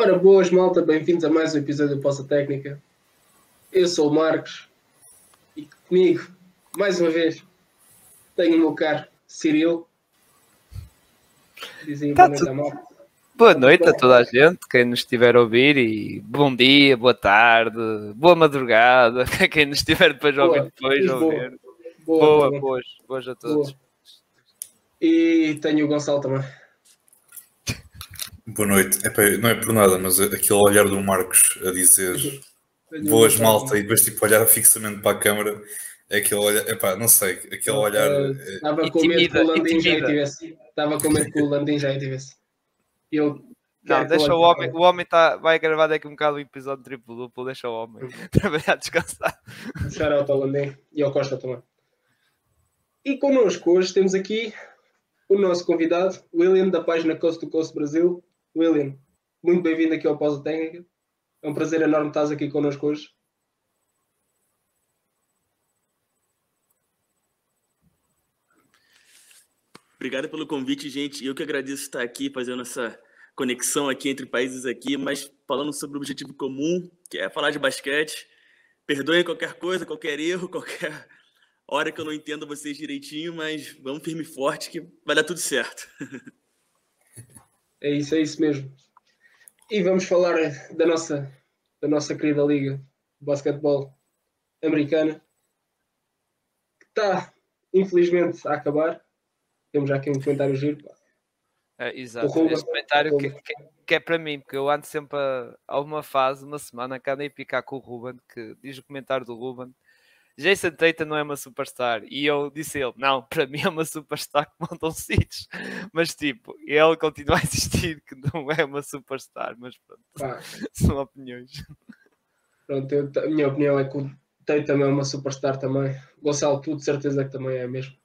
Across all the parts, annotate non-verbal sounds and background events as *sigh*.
Ora, boas malta, bem-vindos a mais um episódio do Poça Técnica. Eu sou o Marcos e comigo, mais uma vez, tenho o meu caro Cirilo. Dizem tá boa, noite boa noite a toda a gente, quem nos estiver a ouvir, e bom dia, boa tarde, boa madrugada, *laughs* quem nos estiver depois a ouvir depois. Boa, ouvir. boa, boa, boa, boas, boas a todos. Boa. E tenho o Gonçalo também. Boa noite. Epá, não é por nada, mas aquele olhar do Marcos a dizer boas malta e depois tipo olhar fixamente para a câmara é aquele olhar, epá, não sei, aquele olhar. Eh, estava com medo que o Landim já tivesse. Estava com medo que o Landim já tivesse. Eu não, deixa o homem, o homem tá, vai gravar daqui um bocado o episódio triplo duplo, deixa o homem uhum. *laughs* trabalhar descansar. Shout out ao Landim e ao Costa também. E connosco hoje temos aqui o nosso convidado, William, da página Coast to Coast Brasil. William, muito bem-vindo aqui ao Pausa Técnica. É um prazer enorme estar aqui connosco hoje. Obrigado pelo convite, gente. Eu que agradeço estar aqui fazendo essa conexão aqui entre países aqui, mas falando sobre o objetivo comum, que é falar de basquete. Perdoem qualquer coisa, qualquer erro, *laughs* qualquer hora que eu não entendo vocês direitinho, mas vamos firme e forte que vai dar tudo certo. *laughs* É isso, é isso mesmo. E vamos falar da nossa, da nossa querida liga de basquetebol americana, que está, infelizmente, a acabar. Temos já aqui um comentário giro. É, exato, Ruben, esse comentário que, que, que, é para mim, porque eu ando sempre a, a uma fase, uma semana, que ando a picar com o Ruben, que diz o comentário do Ruben Jason Tatum não é uma superstar. E eu disse a ele, não, para mim é uma superstar que montam sítios. *laughs* Mas tipo, ele continua a insistir que não é uma superstar. Mas pronto, ah. *laughs* são opiniões. Pronto, eu, a minha opinião é que o Tatum é uma superstar também. Gonçalo, tu de certeza que também é mesmo.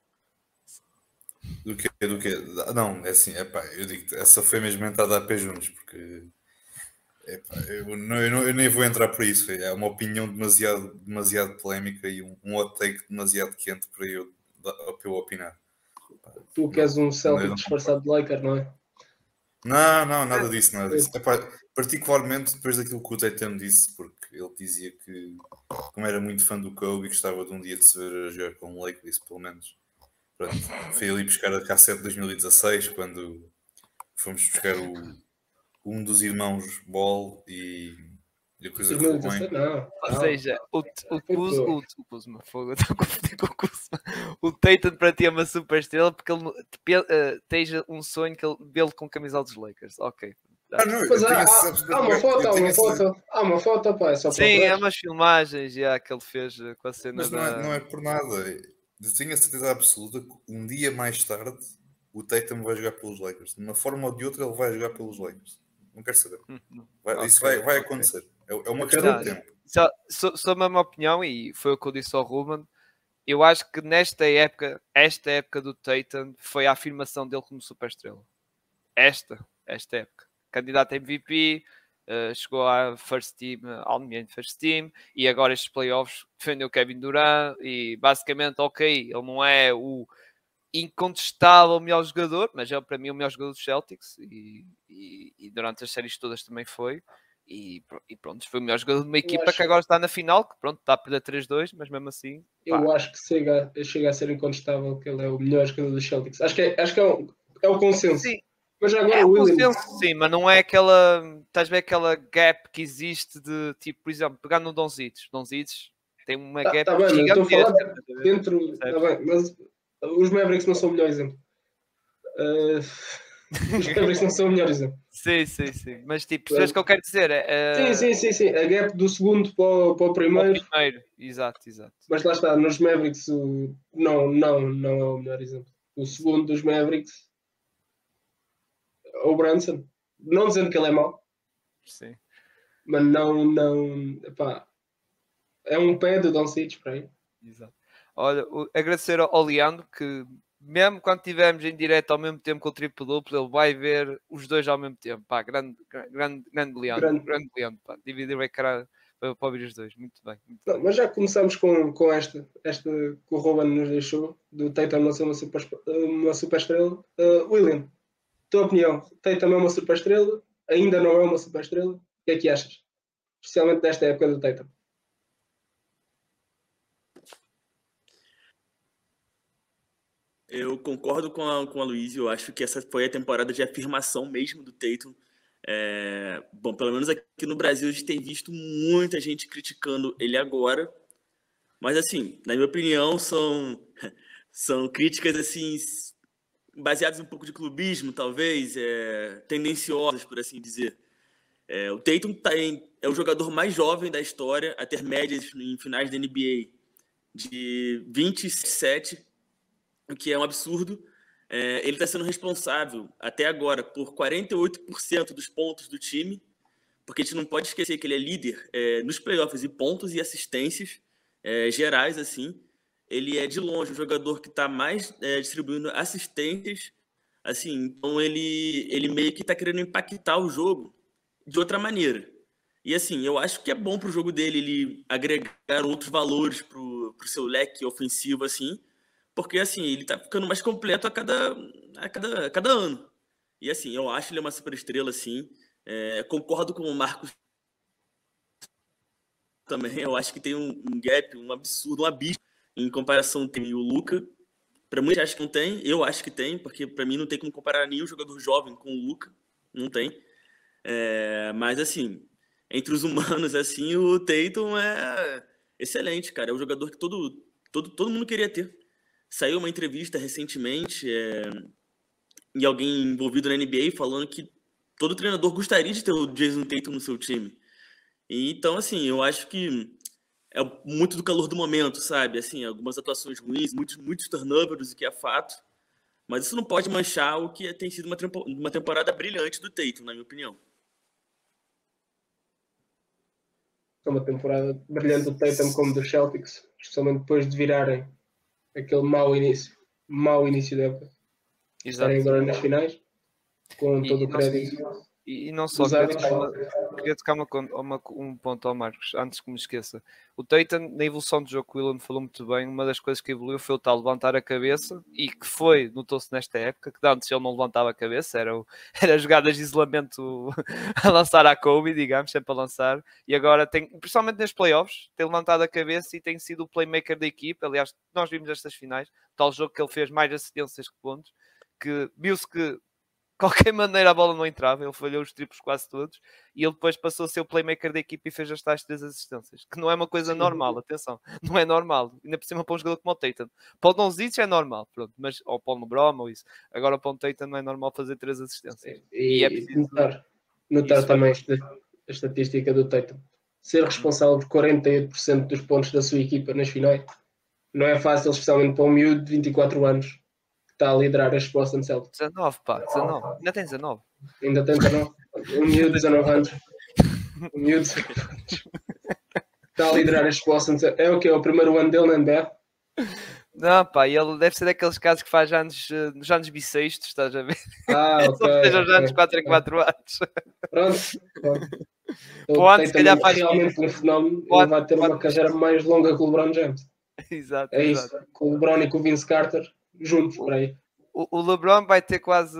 Do que? Do que? Não, é assim, é pá, eu digo, essa foi mesmo entrada a pé juntos, porque eu, não, eu, não, eu, nem vou entrar por isso. É uma opinião demasiado, demasiado polémica e um, um hot take demasiado quente para eu, para eu opinar. Tu que és um Celtic disfarçado de Laker, não é? Não, não, nada disso, nada disso. Epá, particularmente depois daquilo que o Tatum disse, porque ele dizia que, como era muito fã do Kobe, gostava de um dia de se ver a jogar com o Lakers, pelo menos. Pronto, foi ali buscar a cassete de 2016, quando fomos buscar o, um dos irmãos Ball e, e a coisa que bem. Não, Ou seja, o, o, Kuzma, o, o Kuzma, fogo, *laughs* estou com o Kuzma. O Tatum para ti é uma super estrela porque ele uh, esteja um sonho que ele vê com camisola dos Lakers. Ok. Ah, não, Mas há, há, há, uma foto, há uma foto, há uma foto, pá, é só Sim, é umas filmagens já que ele fez eh, com a cena Mas não, da... é, não é por nada. Eu tenho a certeza absoluta que um dia mais tarde o Tatum vai jogar pelos Lakers. De uma forma ou de outra ele vai jogar pelos Lakers não quero saber. Hum, vai, okay, isso vai, vai acontecer. É, é uma questão de tempo. Só, só, só a mesma opinião, e foi o que eu disse ao Ruben. Eu acho que nesta época, esta época do Tatum, foi a afirmação dele como superestrela. Esta, esta época. Candidato a MVP, uh, chegou à first team, ao first team, e agora estes playoffs defendeu Kevin Durant, e basicamente, ok, ele não é o incontestável melhor jogador, mas é para mim o melhor jogador dos Celtics e, e, e durante as séries todas também foi. E, e, pronto, foi o melhor jogador de uma equipa acho... que agora está na final, que pronto, está a perder 3-2, mas mesmo assim. Eu acho que chega, chega a ser incontestável que ele é o melhor jogador dos Celtics. Acho que é, acho que é, o, é o consenso. Sim. Mas agora é o Williams... consenso, sim, mas não é aquela. Estás a ver aquela gap que existe de tipo, por exemplo, pegar no Donzitos. Donzitos tem uma tá, gap tá bem, gigantesca. Dentro. Tá bem, mas os Mavericks não são o melhor exemplo. Uh, *laughs* os Mavericks não são o melhor exemplo. Sim, sim, sim. Mas tipo, percebes o que eu quero dizer? Uh... Sim, sim, sim, sim. A gap do segundo para o, para o primeiro. Para o primeiro, exato, exato. Mas lá está, nos Mavericks o... não, não, não é o melhor exemplo. O segundo dos Mavericks é o Branson. Não dizendo que ele é mau. Sim. Mas não, não. É um pé do Don Cic para aí. Exato. Olha, agradecer ao Leandro que mesmo quando estivermos em direto ao mesmo tempo com o triplo duplo, ele vai ver os dois ao mesmo tempo. Pá, grande, grande, grande Leandro, grande, grande Leandro, pá. Dividir o ecrã para, para ouvir os dois. Muito bem. Muito Não, bem. Mas já começamos com, com esta, esta que o Ruben nos deixou, do Tatum não ser uma super, uma super estrela. Uh, William, tua opinião, Tatum é uma super estrela ainda não é uma super estrela. O que é que achas? Especialmente nesta época do Tatum. Eu concordo com a, com a Luiz, eu acho que essa foi a temporada de afirmação mesmo do Tatum. É, bom, pelo menos aqui no Brasil a gente tem visto muita gente criticando ele agora, mas assim, na minha opinião, são, *laughs* são críticas assim baseadas um pouco de clubismo, talvez, é, tendenciosas, por assim dizer. É, o Tatum tá em, é o jogador mais jovem da história a ter médias em finais da NBA de 27 o que é um absurdo. É, ele está sendo responsável, até agora, por 48% dos pontos do time, porque a gente não pode esquecer que ele é líder é, nos playoffs e pontos e assistências é, gerais, assim. Ele é, de longe, o jogador que está mais é, distribuindo assistências, assim. Então, ele, ele meio que está querendo impactar o jogo de outra maneira. E, assim, eu acho que é bom para o jogo dele ele agregar outros valores para o seu leque ofensivo, assim, porque assim, ele tá ficando mais completo a cada, a cada, a cada ano. E assim, eu acho ele uma super estrela, assim. É, concordo com o Marcos também. Eu acho que tem um, um gap, um absurdo, um abismo em comparação tem o Luca. Para muitos acho que não tem, eu acho que tem, porque para mim não tem como comparar nenhum jogador jovem com o Luca, não tem. É, mas assim, entre os humanos assim, o Tatum é excelente, cara. É um jogador que todo todo todo mundo queria ter. Saiu uma entrevista recentemente é, e alguém envolvido na NBA falando que todo treinador gostaria de ter o Jason Tatum no seu time. E, então, assim, eu acho que é muito do calor do momento, sabe? Assim, algumas atuações ruins, muitos, muitos turnovers, o que é fato. Mas isso não pode manchar o que tem sido uma, uma temporada brilhante do Tatum, na minha opinião. É uma temporada brilhante do Tatum como do Celtics, especialmente depois de virarem aquele mau início, mau início da época. Estarem agora nas finais, com e todo o crédito. E, e não só, queria tocar, queria tocar uma, uma, um ponto ao Marcos, antes que me esqueça. O Tatum, na evolução do jogo, o William falou muito bem, uma das coisas que evoluiu foi o tal levantar a cabeça, e que foi, notou-se nesta época, que antes ele não levantava a cabeça, era, o, *laughs* era jogadas de isolamento *laughs* a lançar a Kobe, digamos, sempre a lançar, e agora tem, principalmente nos playoffs, tem levantado a cabeça e tem sido o playmaker da equipe, aliás, nós vimos estas finais, tal jogo que ele fez mais assistências que pontos, que viu-se que qualquer *laughs* maneira a bola não entrava, ele falhou os triplos quase todos e ele depois passou a ser o playmaker da equipe e fez as tais três assistências, que não é uma coisa normal, atenção, *laughs* não é normal, ainda por cima para um jogador como o Tatum. Para o Zic é normal, pronto, mas ou para o LeBron ou isso, agora para o Tatum não é normal fazer três assistências. E, e é preciso notar, notar também a estatística do Tatum, ser responsável por 48% dos pontos da sua equipa nas finais. Não é fácil, especialmente para um miúdo de 24 anos está a liderar as Boston Celtics. 19, pá, 19. Ainda tem 19. Ainda tem 19. Um miúdo de 19 anos. Um miúdo de 19 anos. Está a liderar as Boston Celtics. É o que? É o primeiro ano dele na NBA? Não, pá, ele deve ser daqueles casos que faz anos, eh, nos anos bissextos, estás a ver? Ah, *laughs* ok. Seja os anos 4 em 4 anos. Pronto. pronto. *laughs* O ano, se calhar, faz realmente um fenómeno. Ele vai ter uma carreira mais longa que o LeBron James. Exato. É isso. Com o LeBron e com o Vince Carter juntos por aí. O, o LeBron vai ter quase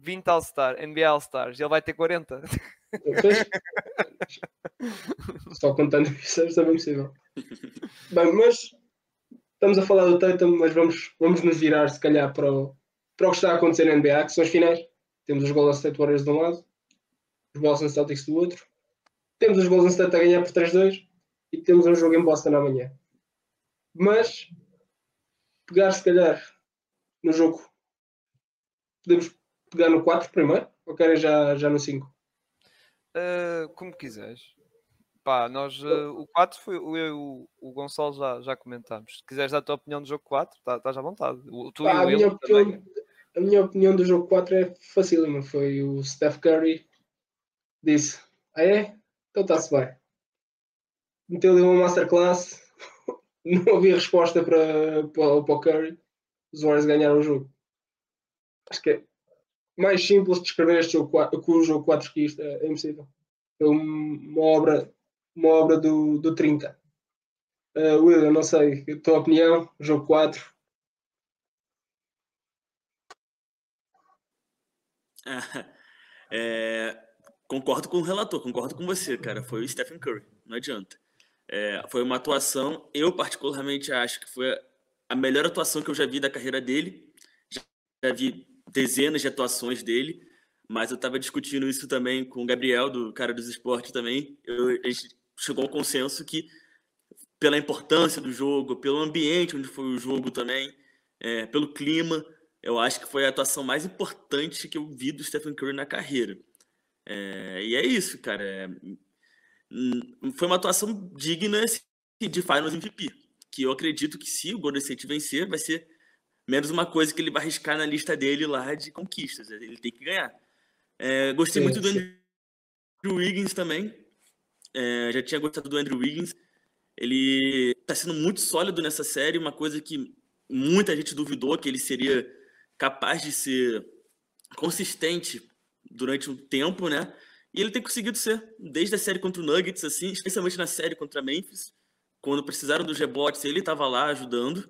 20 All-Star, NBA All-Stars, ele vai ter 40. *laughs* Só contando isso é também possível. Bem, mas estamos a falar do Tatum, mas vamos, vamos nos virar se calhar para o, para o que está a acontecer na NBA, que são as finais. Temos os Golden State Warriors de um lado, os Boston Celtics do outro. Temos os Golden State a ganhar por 3-2 e temos um jogo em Boston amanhã. Mas pegar se calhar no jogo. Podemos pegar no 4 primeiro ou querem já, já no 5? Uh, eh, como quiseres. Pá, nós, uh, o 4 foi eu e o, o Gonçalo já, já comentámos. Se quiseres dar a tua opinião do jogo 4, tá, estás à vontade. O, tu Pá, e o a, minha opinião, a minha opinião do jogo 4 é facílima. Foi o Steph Curry disse: Ah é? Então está-se bem. Meteu-lhe uma masterclass. *laughs* Não havia resposta para, para, para o Curry os Warriors ganharam o jogo. Acho que é mais simples de escrever este jogo 4, com o jogo 4 que isto é, é impossível. É uma obra, uma obra do, do 30. Uh, Will, não sei, a tua opinião, jogo 4. *laughs* é, concordo com o relator, concordo com você, cara. Foi o Stephen Curry, não adianta. É, foi uma atuação, eu particularmente acho que foi a melhor atuação que eu já vi da carreira dele. Já, vi dezenas de atuações dele, mas eu estava discutindo isso também com o Gabriel, do cara dos esportes também. Eu, a gente chegou ao consenso que, pela importância do jogo, pelo ambiente onde foi o jogo também, é, pelo clima, eu acho que foi a atuação mais importante que eu vi do Stephen Curry na carreira. É, e é isso, cara. É, hum, foi uma atuação digna de Finals MVP, que eu acredito que se o Golden State vencer, vai ser menos uma coisa que ele vai arriscar na lista dele lá de conquistas. Ele tem que ganhar. É, gostei sim, muito do Andrew Wiggins também. É, já tinha gostado do Andrew Wiggins. Ele está sendo muito sólido nessa série, uma coisa que muita gente duvidou que ele seria capaz de ser consistente durante um tempo, né? E ele tem conseguido ser, desde a série contra o Nuggets, assim, especialmente na série contra Memphis, quando precisaram dos rebotes, ele estava lá ajudando.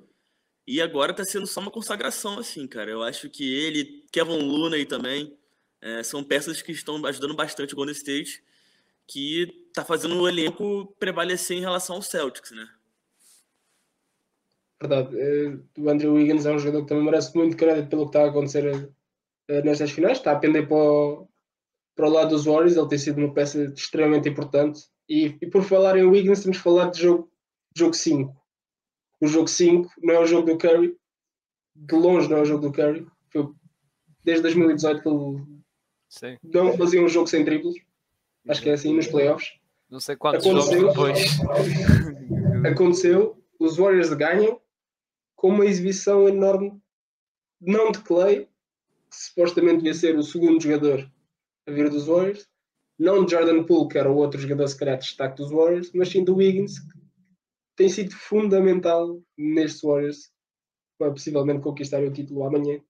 E agora está sendo só uma consagração, assim, cara. Eu acho que ele, Kevin Luna aí também, é, são peças que estão ajudando bastante o Golden State, que está fazendo o elenco prevalecer em relação ao Celtics, né? Verdade. É, o Andrew Wiggins é um jogador que também merece muito crédito pelo que está a acontecer é, nestas finais. Está a pender para o, para o lado dos Warriors. Ele tem sido uma peça extremamente importante. E, e por falar em Wiggins, temos que falar de jogo, jogo 5. O jogo 5 não é o jogo do Curry. De longe não é o jogo do Curry. Foi desde 2018 que ele Sim. Não fazia um jogo sem triplos. Acho que é assim nos playoffs. Não sei quantos Aconteceu, jogos depois. *laughs* Aconteceu, os Warriors ganham com uma exibição enorme, não de Clay, que supostamente devia ser o segundo jogador a vir dos Warriors, não de Jordan Poole, que era o outro jogador se calhar de destaque dos Warriors, mas sim do Wiggins, que tem sido fundamental nestes Warriors para possivelmente conquistar o título amanhã.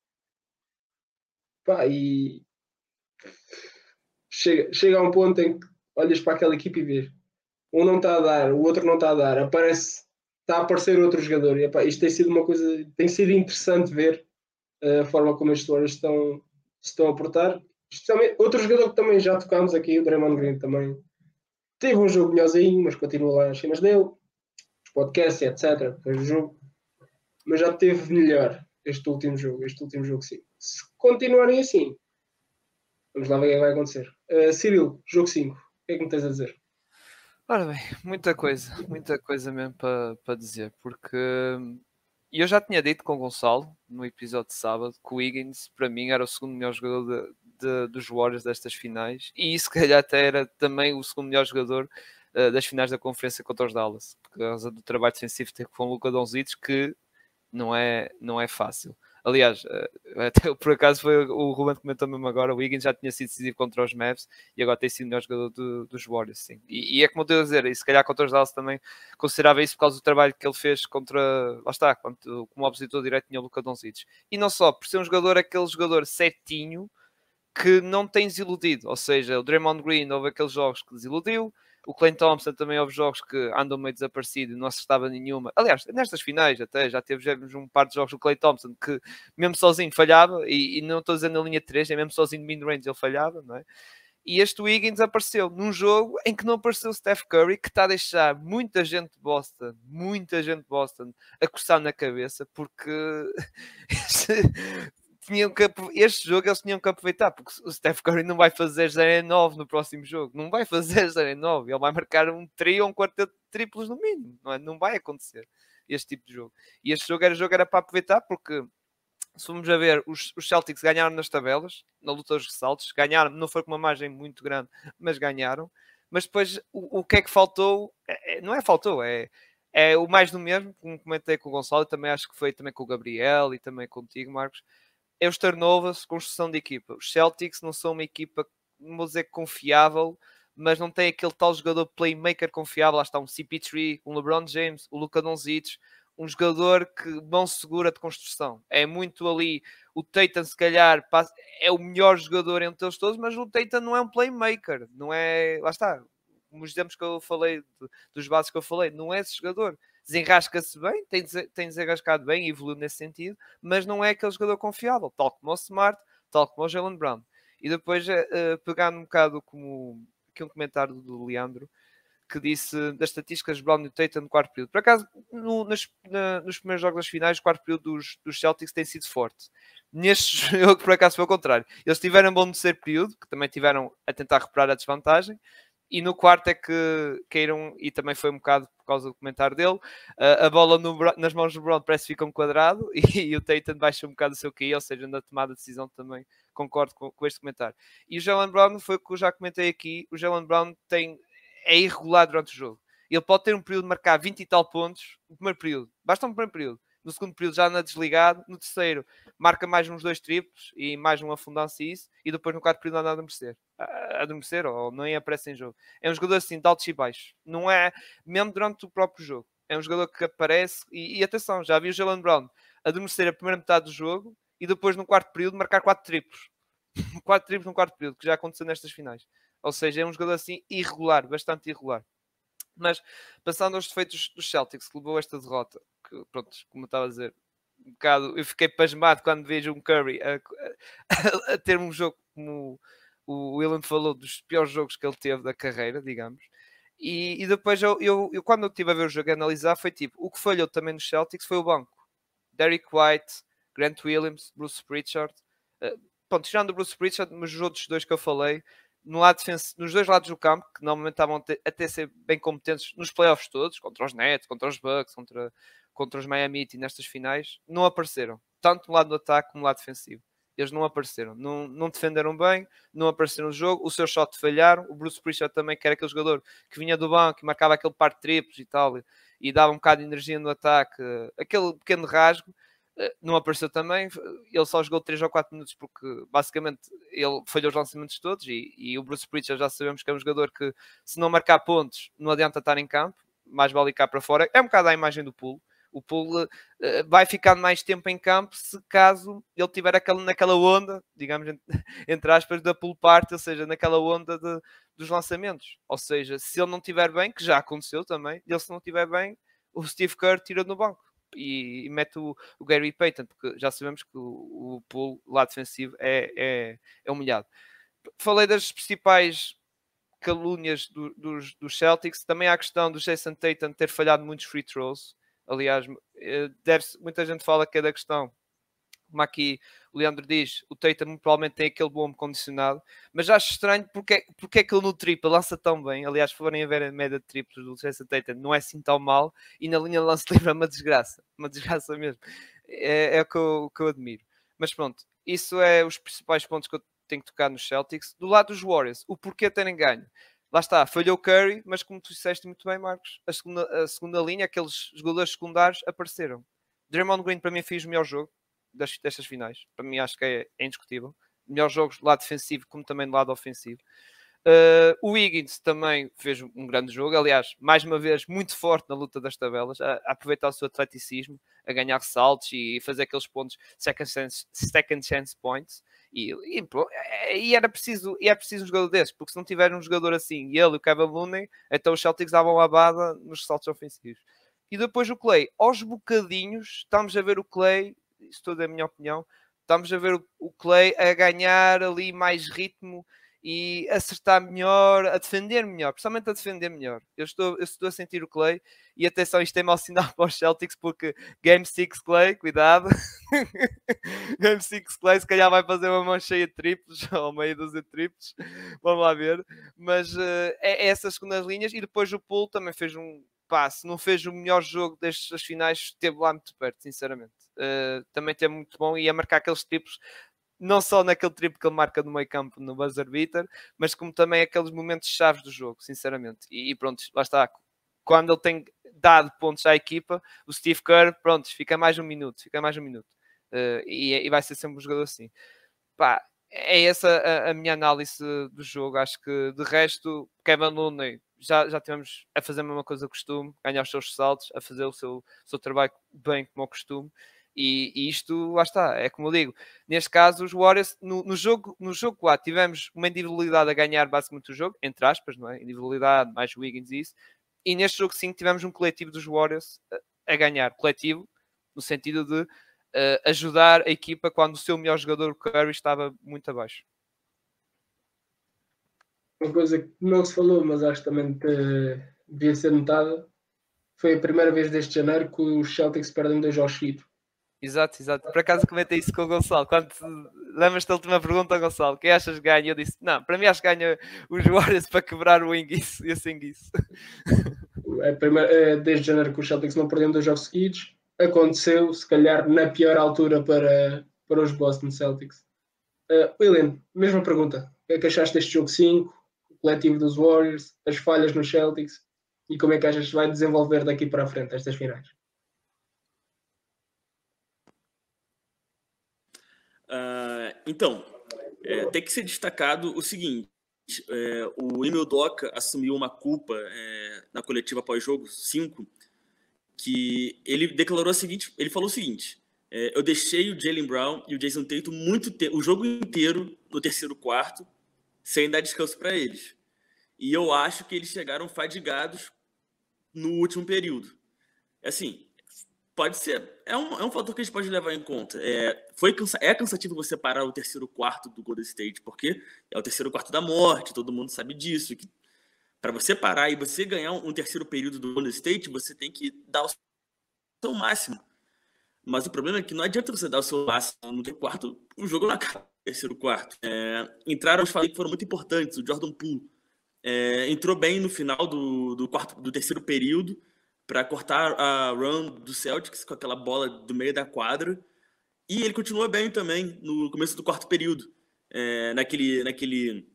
Pá, e chega, chega a um ponto em que olhas para aquela equipe e vês um não está a dar, o outro não está a dar, aparece, está a aparecer outro jogador. E, epá, isto tem sido uma coisa, tem sido interessante ver uh, a forma como estes Warriors estão, estão a portar. Especialmente, outro jogador que também já tocámos aqui, o Draymond Green também teve um jogo melhorzinho, mas continua lá nas cenas dele, podcasts, etc. Depois jogo, mas já teve melhor este último jogo, este último jogo sim. Se continuarem assim, Vamos lá ver o que é vai acontecer. Uh, Cirilo, jogo 5. O que é que me tens a dizer? Ora bem, muita coisa, muita coisa mesmo para pa dizer, porque eu já tinha dito com o Gonçalo no episódio de sábado que o Higgins para mim era o segundo melhor jogador de, de, dos Warriors destas finais e isso, se calhar, até era também o segundo melhor jogador uh, das finais da conferência contra os Dallas, por causa do trabalho defensivo que com o Luca Donzic, que não é, não é fácil. Aliás, eh, *laughs* até por acaso foi o Ruben que comentou mesmo agora, o Wiggins já tinha sido decisivo contra os Mavs e agora tem sido o melhor jogador do, dos Warriors, sim. E, e, é como eu estou a dizer, e se calhar contra os Dallas também considerava isso por causa do trabalho que ele fez contra, lá está, como opositor direto tinha o Luca Doncic. E não só, por ser um jogador, aquele jogador certinho, que não tem desiludido, ou seja, o Draymond Green houve aqueles jogos que desiludiu, o Clay Thompson também houve jogos que andam meio desaparecido, não acertava nenhuma. Aliás, nestas finais até já teve um par de jogos do Clay Thompson que mesmo sozinho falhava, e, e não estou dizendo na linha 3, é mesmo sozinho no mid-range ele falhava, não é? E este Wiggins apareceu num jogo em que não apareceu o Steph Curry, que está a deixar muita gente de Boston, muita gente de Boston, a coçar na cabeça, porque *laughs* tinham que, este jogo eles tinham que aproveitar, porque o Steph Curry não vai fazer 0 9 no próximo jogo, não vai *laughs* fazer 0 9, ele vai marcar um trio ou um quarteto de triplos no mínimo, não, é? não vai acontecer este tipo de jogo. E este jogo era, jogo era para aproveitar, porque se formos a ver, os, os Celtics ganharam nas tabelas, na luta dos ressaltos, ganharam, não foi com uma margem muito grande, mas ganharam. Mas depois o, o que é que faltou? É, é, não é faltou, é, é o mais do mesmo, como comentei com o Gonçalo, também acho que foi também com o Gabriel e também contigo, Marcos é os turnovers, construção de equipa. Os Celtics não são uma equipa, não dizer confiável, mas não tem aquele tal jogador playmaker confiável. Lá está um CP3, um LeBron James, o Luka Doncic, um jogador que mão segura de construção. É muito ali. O Tatum, se calhar, é o melhor jogador entre eles todos, mas o Tatum não é um playmaker. Não é. Lá está. Os exemplos que eu falei, dos bases que eu falei, não é esse jogador desenrasca-se bem, tem, tem desenrascado bem e evoluiu nesse sentido, mas não é aquele jogador confiável, tal como o Smart, tal como o Jalen Brown. E depois, uh, pegando um bocado como aqui um comentário do Leandro, que disse das estatísticas de Brown e Tatum no quarto período. Por acaso, no, nas, na, nos primeiros jogos das finais, o quarto período dos, dos Celtics tem sido forte. Neste *laughs* jogo, por acaso, foi o contrário. Eles tiveram bom terceiro período, que também tiveram a tentar recuperar a desvantagem, e no quarto é que caíram, e também foi um bocado por causa do comentário dele, a, bola no, nas mãos do Brown parece que fica um quadrado *laughs* e, e o Tatum baixa um bocado o seu QI, ou seja, na tomada de decisão também concordo com, com este comentário. E o Jalen Brown foi o que eu já comentei aqui, o Jalen Brown tem, é irregular durante o jogo. Ele pode ter um período de marcar 20 e tal pontos no primeiro período, basta um primeiro período. No segundo período já anda desligado, no terceiro marca mais uns dois triplos e mais um afundance isso, e depois no quarto período anda a adormecer. A adormecer ou nem aparece em jogo. É um jogador assim de altos e baixos. Não é, mesmo durante o próprio jogo. É um jogador que aparece e, e atenção, já vi o Jalen Brown adormecer a primeira metade do jogo e depois no quarto período marcar quatro triplos. *laughs* quatro triplos no quarto período, que já aconteceu nestas finais. Ou seja, é um jogador assim irregular, bastante irregular. Mas passando aos defeitos dos Celtics, que levou esta derrota, que pronto, como eu estava a dizer, um bocado, eu fiquei pasmado quando vejo um Curry a, a, *laughs* a ter um jogo como o William falou, dos piores jogos que ele teve da carreira, digamos. E, e depois eu, eu, eu, quando eu estive a ver o jogo e analisar, foi tipo, o que falhou também nos Celtics foi o banco. Derek White, Grant Williams, Bruce Pritchard. Uh, pronto, tirando o Bruce Pritchard, mas os outros dois que eu falei, no lado nos dois lados do campo, que normalmente estavam até ser bem competentes nos playoffs todos, contra os Nets, contra os Bucks, contra, contra os Miami Heat e nestas finais, não apareceram. Tanto no lado do ataque como no lado defensivo. Eles não apareceram, não, não defenderam bem, não apareceram no jogo, o seu shot falharam. O Bruce Pritchard também, que era aquele jogador que vinha do banco e marcava aquele par de triplos e tal, e, e dava um bocado de energia no ataque, aquele pequeno rasgo não apareceu também, ele só jogou 3 ou 4 minutos porque basicamente ele falhou os lançamentos todos e, e o Bruce Pritchard já sabemos que é um jogador que se não marcar pontos não adianta estar em campo, mais vale cá para fora, é um bocado a imagem do pool, o pool uh, vai ficar mais tempo em campo se caso ele tiver aquela, naquela onda, digamos *laughs* entre aspas, da pool party, ou seja, naquela onda de, dos lançamentos, ou seja, se ele não estiver bem, que já aconteceu também, ele se não estiver bem, o Steve Kerr tira no banco e, e mete o, o, Gary Payton, porque já sabemos que o, o lá defensivo é, é, é humilhado. Falei das principais calúnias do, dos, dos Celtics, também há a questão do Jason Tatum ter falhado muitos free throws. Aliás, eh, muita gente fala que é da questão como aqui o Leandro diz, o Tatum provavelmente tem aquele bom condicionado, mas acho estranho porque, porque é que ele no triplo lança tão bem. Aliás, forem a ver a média de triplos do Jason Tatum, não é assim tão mal, e na linha de lance *laughs* livre é uma desgraça, uma desgraça mesmo. É, é o que eu, que eu admiro. Mas pronto, isso é os principais pontos que eu tenho que tocar nos Celtics. Do lado dos Warriors, o porquê terem ganho. Lá está, falhou Curry, mas como tu disseste muito bem, Marcos, a segunda, a segunda linha, aqueles jogadores secundários apareceram. Draymond Green para mim fez o melhor jogo, das, destas finais. Para mim, acho que é, é indiscutível. Melhores jogos do lado defensivo, como também do lado ofensivo. Uh, o Wiggins também fez um grande jogo, aliás, mais uma vez, muito forte na luta das tabelas, a, a aproveitar o seu atleticismo, a ganhar saltos e fazer aqueles pontos second chance, second chance points. E, e, é, e, era preciso, e é preciso um jogador desses, porque se não tiver um jogador assim, e ele e o Kevin Looney, então os Celtics davam a bada nos saltos ofensivos. E depois o Clay, aos bocadinhos, estamos a ver o Clay isso tudo é a minha opinião. Estamos a ver o, Clay a ganhar ali mais ritmo e acertar melhor, a defender melhor, principalmente a defender melhor. Eu estou, eu estou a sentir o Clay e atenção, isto é mau sinal *laughs* para os Celtics porque Game 6 Clay, cuidado. *laughs* Game 6 Clay, se calhar vai fazer uma mão cheia de triplos *laughs* ou meia dúzia de triplos, vamos lá ver. Mas uh, é, é essas segundas linhas e depois o Pool também fez um, pá, se não fez o melhor jogo destas finais, esteve lá muito perto, sinceramente. Uh, também teve muito bom e a marcar aqueles tipos, não só naquele triplo que ele marca no meio campo no buzzer beater, mas como também aqueles momentos chaves do jogo, sinceramente. E, e pronto, lá está. Quando ele tem dado pontos à equipa, o Steve Kerr, pronto, fica mais um minuto, fica mais um minuto. Uh, e, e, vai ser sempre um jogador assim. Pá, é essa a, a, minha análise do jogo. Acho que de resto, Kevin Looney já, já tivemos a fazer a mesma coisa que costume, ganhar os seus saltos, a fazer o seu, o seu trabalho bem como ao costume. E, e, isto, lá está, é como eu digo. Neste caso, os Warriors, no, no, jogo, no jogo 4, tivemos uma individualidade a ganhar basicamente o jogo, entre aspas, não é? Individualidade, mais Wiggins e isso. E neste jogo 5 tivemos um coletivo dos Warriors a, a ganhar. Coletivo, no sentido de uh, ajudar a equipa quando o seu melhor jogador, o Curry, estava muito abaixo. Uma coisa que não se falou, mas acho que também devia ser notada, foi a primeira vez deste janeiro que os Celtics perdem dois jogos seguidos. Exato, exato. Por acaso comentei isso com o Gonçalo. Quando lembras-te da última pergunta, Gonçalo? Quem achas que ganha? Eu disse: Não, para mim acho que ganha os *laughs* Warriors para quebrar o Inguiço e o Singuiço. É, primeira, é desde janeiro que os Celtics não perderam dois jogos seguidos. Aconteceu, se calhar, na pior altura para, para os Boston Celtics. Uh, William, mesma pergunta. O que é que achaste deste jogo 5? Coletivo dos Warriors, as falhas nos Celtics e como é que achas que vai desenvolver daqui para a frente estas finais? Uh, então, é, tem que ser destacado o seguinte: é, o Emil Doca assumiu uma culpa é, na coletiva pós-jogo 5, que ele declarou o seguinte: ele falou o seguinte. É, eu deixei o Jalen Brown e o Jason Tatum muito o jogo inteiro no terceiro quarto, sem dar descanso para eles. E eu acho que eles chegaram fadigados no último período. Assim, pode ser. É um, é um fator que a gente pode levar em conta. É, foi é cansativo você parar o terceiro quarto do Golden State, porque é o terceiro quarto da morte, todo mundo sabe disso. Que para você parar e você ganhar um, um terceiro período do Golden State, você tem que dar o seu máximo. Mas o problema é que não adianta você dar o seu máximo no quarto, o jogo não acaba. Terceiro quarto. É, entraram os que foram muito importantes. O Jordan Poole é, entrou bem no final do, do, quarto, do terceiro período para cortar a run do Celtics com aquela bola do meio da quadra. E ele continua bem também no começo do quarto período, é, naquele, naquele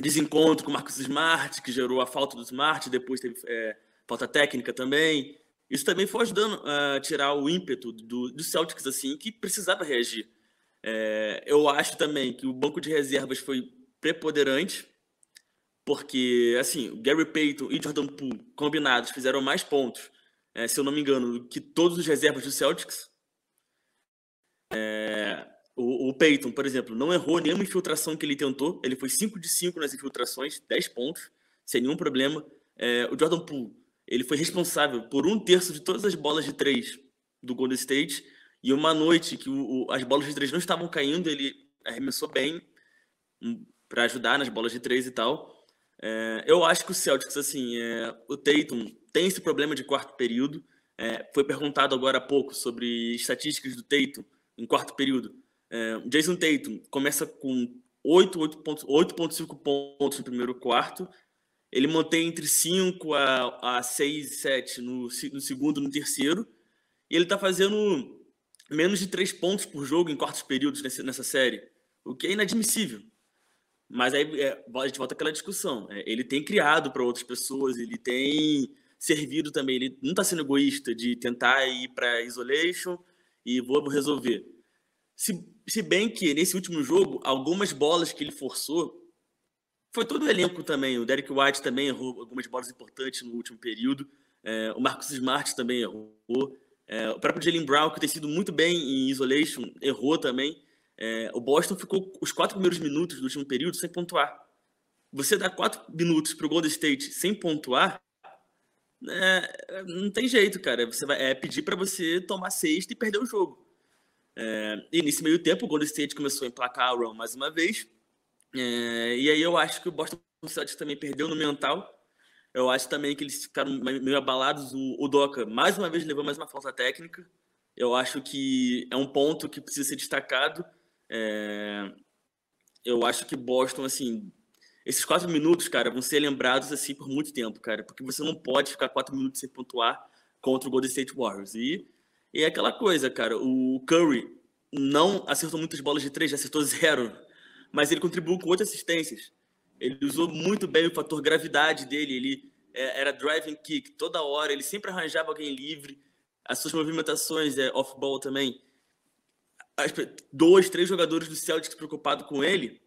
desencontro com o Marcos Smart, que gerou a falta do Smart, depois teve é, falta técnica também. Isso também foi ajudando a tirar o ímpeto do, do Celtics, assim, que precisava reagir. É, eu acho também que o banco de reservas foi preponderante, porque, assim, o Gary Payton e Jordan Poole combinados fizeram mais pontos, é, se eu não me engano, que todos os reservas do Celtics. É, o, o Payton, por exemplo, não errou nenhuma infiltração que ele tentou, ele foi 5 de 5 nas infiltrações, 10 pontos, sem nenhum problema. É, o Jordan Poole, ele foi responsável por um terço de todas as bolas de três do Golden State, e uma noite que o, o, as bolas de três não estavam caindo, ele arremessou bem hum, para ajudar nas bolas de três e tal. É, eu acho que o Celtics, assim, é, o Tatum tem esse problema de quarto período. É, foi perguntado agora há pouco sobre estatísticas do Tatum em quarto período. É, Jason Tatum começa com 8,5 pontos no primeiro quarto. Ele mantém entre 5 a, a 6, 7 no, no segundo no terceiro. E ele está fazendo menos de 3 pontos por jogo em quartos períodos nessa, série, o que é inadmissível. Mas aí é, a gente volta àquela discussão. É, ele tem criado para outras pessoas, ele tem servido também. Ele não está sendo egoísta de tentar ir para isolation e vou resolver. Se, se bem que nesse último jogo, algumas bolas que ele forçou, foi todo o elenco também. O Derek White também errou algumas bolas importantes no último período. É, o Marcus Smart também errou. É, o próprio Jalen Brown, que tem sido muito bem em isolation, errou também. É, o Boston ficou os quatro primeiros minutos do último período sem pontuar. Você dá quatro minutos para o Golden State sem pontuar, é, não tem jeito, cara. Você vai é, pedir para você tomar sexta e perder o jogo. É, e nesse meio tempo, o Golden State começou a emplacar a run mais uma vez. É, e aí eu acho que o Boston Celtics também perdeu no mental. Eu acho também que eles ficaram meio abalados. O, o Doca, mais uma vez, levou mais uma falta técnica. Eu acho que é um ponto que precisa ser destacado. É, eu acho que Boston, assim, esses quatro minutos, cara, vão ser lembrados assim por muito tempo, cara, porque você não pode ficar quatro minutos sem pontuar contra o Golden State Warriors. E, e é aquela coisa, cara, o Curry não acertou muitas bolas de três, já acertou zero, mas ele contribuiu com oito assistências. Ele usou muito bem o fator gravidade dele, ele é, era driving kick toda hora, ele sempre arranjava alguém livre, as suas movimentações é, off-ball também dois, três jogadores do Celtics preocupados com ele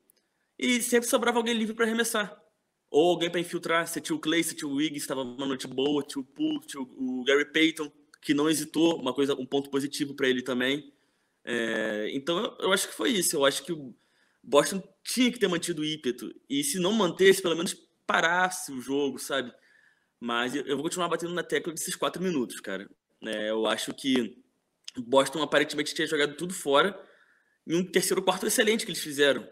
e sempre sobrava alguém livre para arremessar. Ou alguém para infiltrar. Se tinha o Clay, se tinha o Wiggins, estava uma noite boa, tinha o Poole, tinha o Gary Payton, que não hesitou, uma coisa, um ponto positivo para ele também. É, então eu, eu, acho que foi isso. Eu acho que o Boston tinha que ter mantido o ímpeto. E se não mantesse, pelo menos parasse o jogo, sabe? Mas eu, vou continuar batendo na tecla desses quatro minutos, cara. É, eu acho que Boston aparentemente tinha jogado tudo fora. E um terceiro quarto excelente que eles fizeram.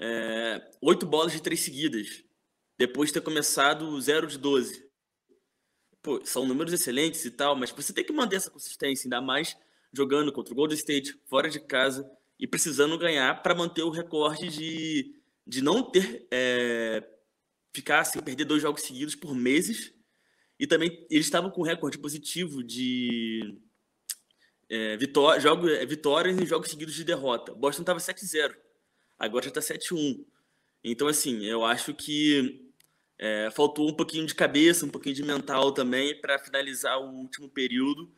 é, 8 bolas de 3 seguidas, depois de ter começado 0 de 12. Pô, são números excelentes e tal, mas você tem que manter essa consistência, ainda mais jogando contra o Golden State, fora de casa, e precisando ganhar para manter o recorde de, de não ter. É, ficar assim, perder dois jogos seguidos por meses. E também eles estavam com recorde positivo de é, vitó jogo, é, vitórias em jogos seguidos de derrota. Boston estava 7-0, agora já está 7-1. Então, assim, eu acho que é, faltou um pouquinho de cabeça, um pouquinho de mental também para finalizar o último período.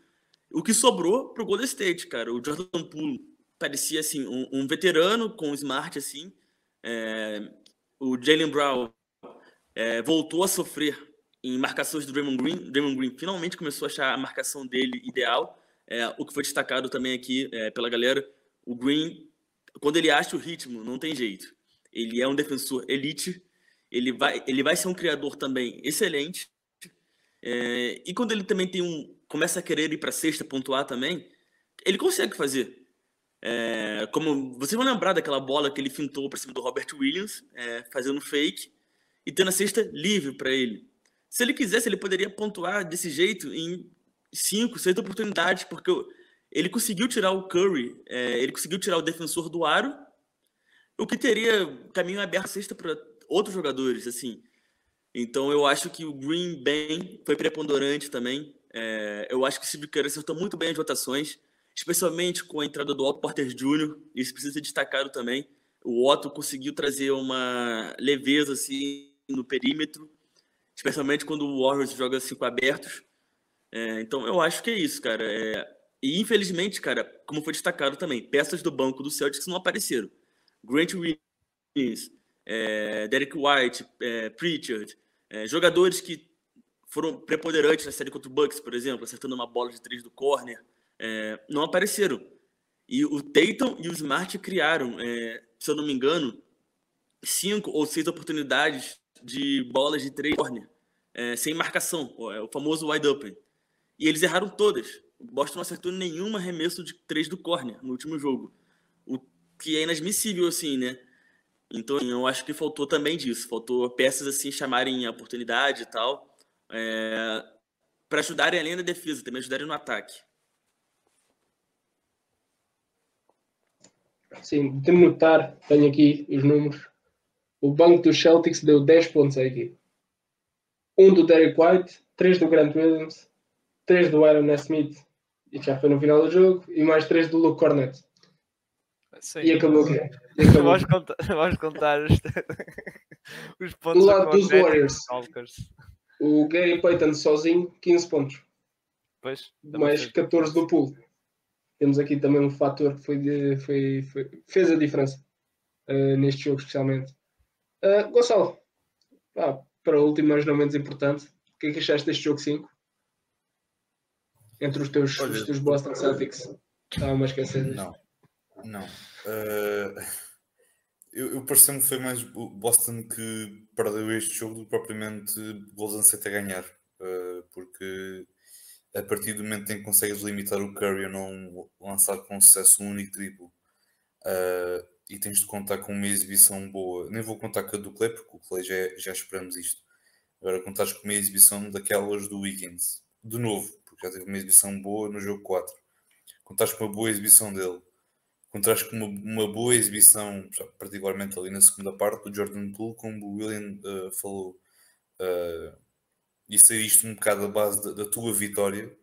O que sobrou para o Golden State, cara. O Jordan Poole parecia assim um, um veterano com Smart assim. É, o Jalen Brown é, voltou a sofrer em marcações do Draymond Green. Draymond Green finalmente começou a achar a marcação dele ideal. É, o que foi destacado também aqui é, pela galera, o Green, quando ele acha o ritmo, não tem jeito. Ele é um defensor elite, ele vai, ele vai ser um criador também excelente. É, e quando ele também tem um, começa a querer ir para sexta, pontuar também, ele consegue fazer. É, como vocês vão lembrar daquela bola que ele fintou para cima do Robert Williams, é, fazendo fake e tendo a cesta livre para ele. Se ele quisesse, ele poderia pontuar desse jeito em cinco, seis oportunidades, porque ele conseguiu tirar o Curry, é, ele conseguiu tirar o defensor do aro, o que teria caminho aberto sexta para outros jogadores, assim. Então eu acho que o Green bem foi preponderante também. É, eu acho que o Steve Kerr acertou muito bem as votações, especialmente com a entrada do Otto Porter Jr., isso precisa ser destacado também. O Otto conseguiu trazer uma leveza assim no perímetro, especialmente quando o Warriors joga cinco abertos. É, então eu acho que é isso, cara. É, e infelizmente, cara, como foi destacado também, peças do banco do Celtics não apareceram. Grant Williams, é, Derek White, é, Pritchard, é, jogadores que foram preponderantes na série contra o Bucks, por exemplo, acertando uma bola de três do corner, é, não apareceram. E o Tatum e o Smart criaram, é, se eu não me engano, cinco ou seis oportunidades de bolas de três é, sem marcação, é o famoso wide open. E eles erraram todas. O Boston não acertou nenhum arremesso de três do corner no último jogo. O que é inadmissível, assim, né? Então, eu acho que faltou também disso. Faltou peças, assim, chamarem a oportunidade e tal, é, para ajudarem além da defesa, também ajudarem no ataque. Sim, de notar, tenho aqui os números o banco dos Celtics deu 10 pontos à equipe. Um do Derek White, 3 do Grant Williams, 3 do Aaron Smith, e já foi no final do jogo, e mais 3 do Luke Cornett. Sim. E acabou aqui. Vamos contar, vamos contar os, *laughs* os pontos do lado dos Warriors. O Gary Payton sozinho, 15 pontos. Pois, mais 14 do pool. Temos aqui também um fator que foi, de, foi, foi fez a diferença uh, neste jogo, especialmente. Uh, Gonçalo, ah, para o último, mas não menos importante, o que é que achaste deste jogo 5? Entre os teus, Olha, os teus Boston Celtics. Estava a esquecer Não, não. Uh, eu, eu pareceu-me que foi mais o Boston que perdeu este jogo do que propriamente Golden State a ganhar. Uh, porque a partir do momento em que consegues limitar o Curry a não lançar com sucesso um único triplo, uh, e tens de contar com uma exibição boa. Nem vou contar com a do Clay, porque o Clay já, já esperamos isto. Agora contares com uma exibição daquelas do Wiggins, de novo, porque já teve uma exibição boa no jogo 4. Contares com uma boa exibição dele. Contares com uma, uma boa exibição, particularmente ali na segunda parte, do Jordan Poole, como o William uh, falou. Uh, e isto um bocado a base da, da tua vitória,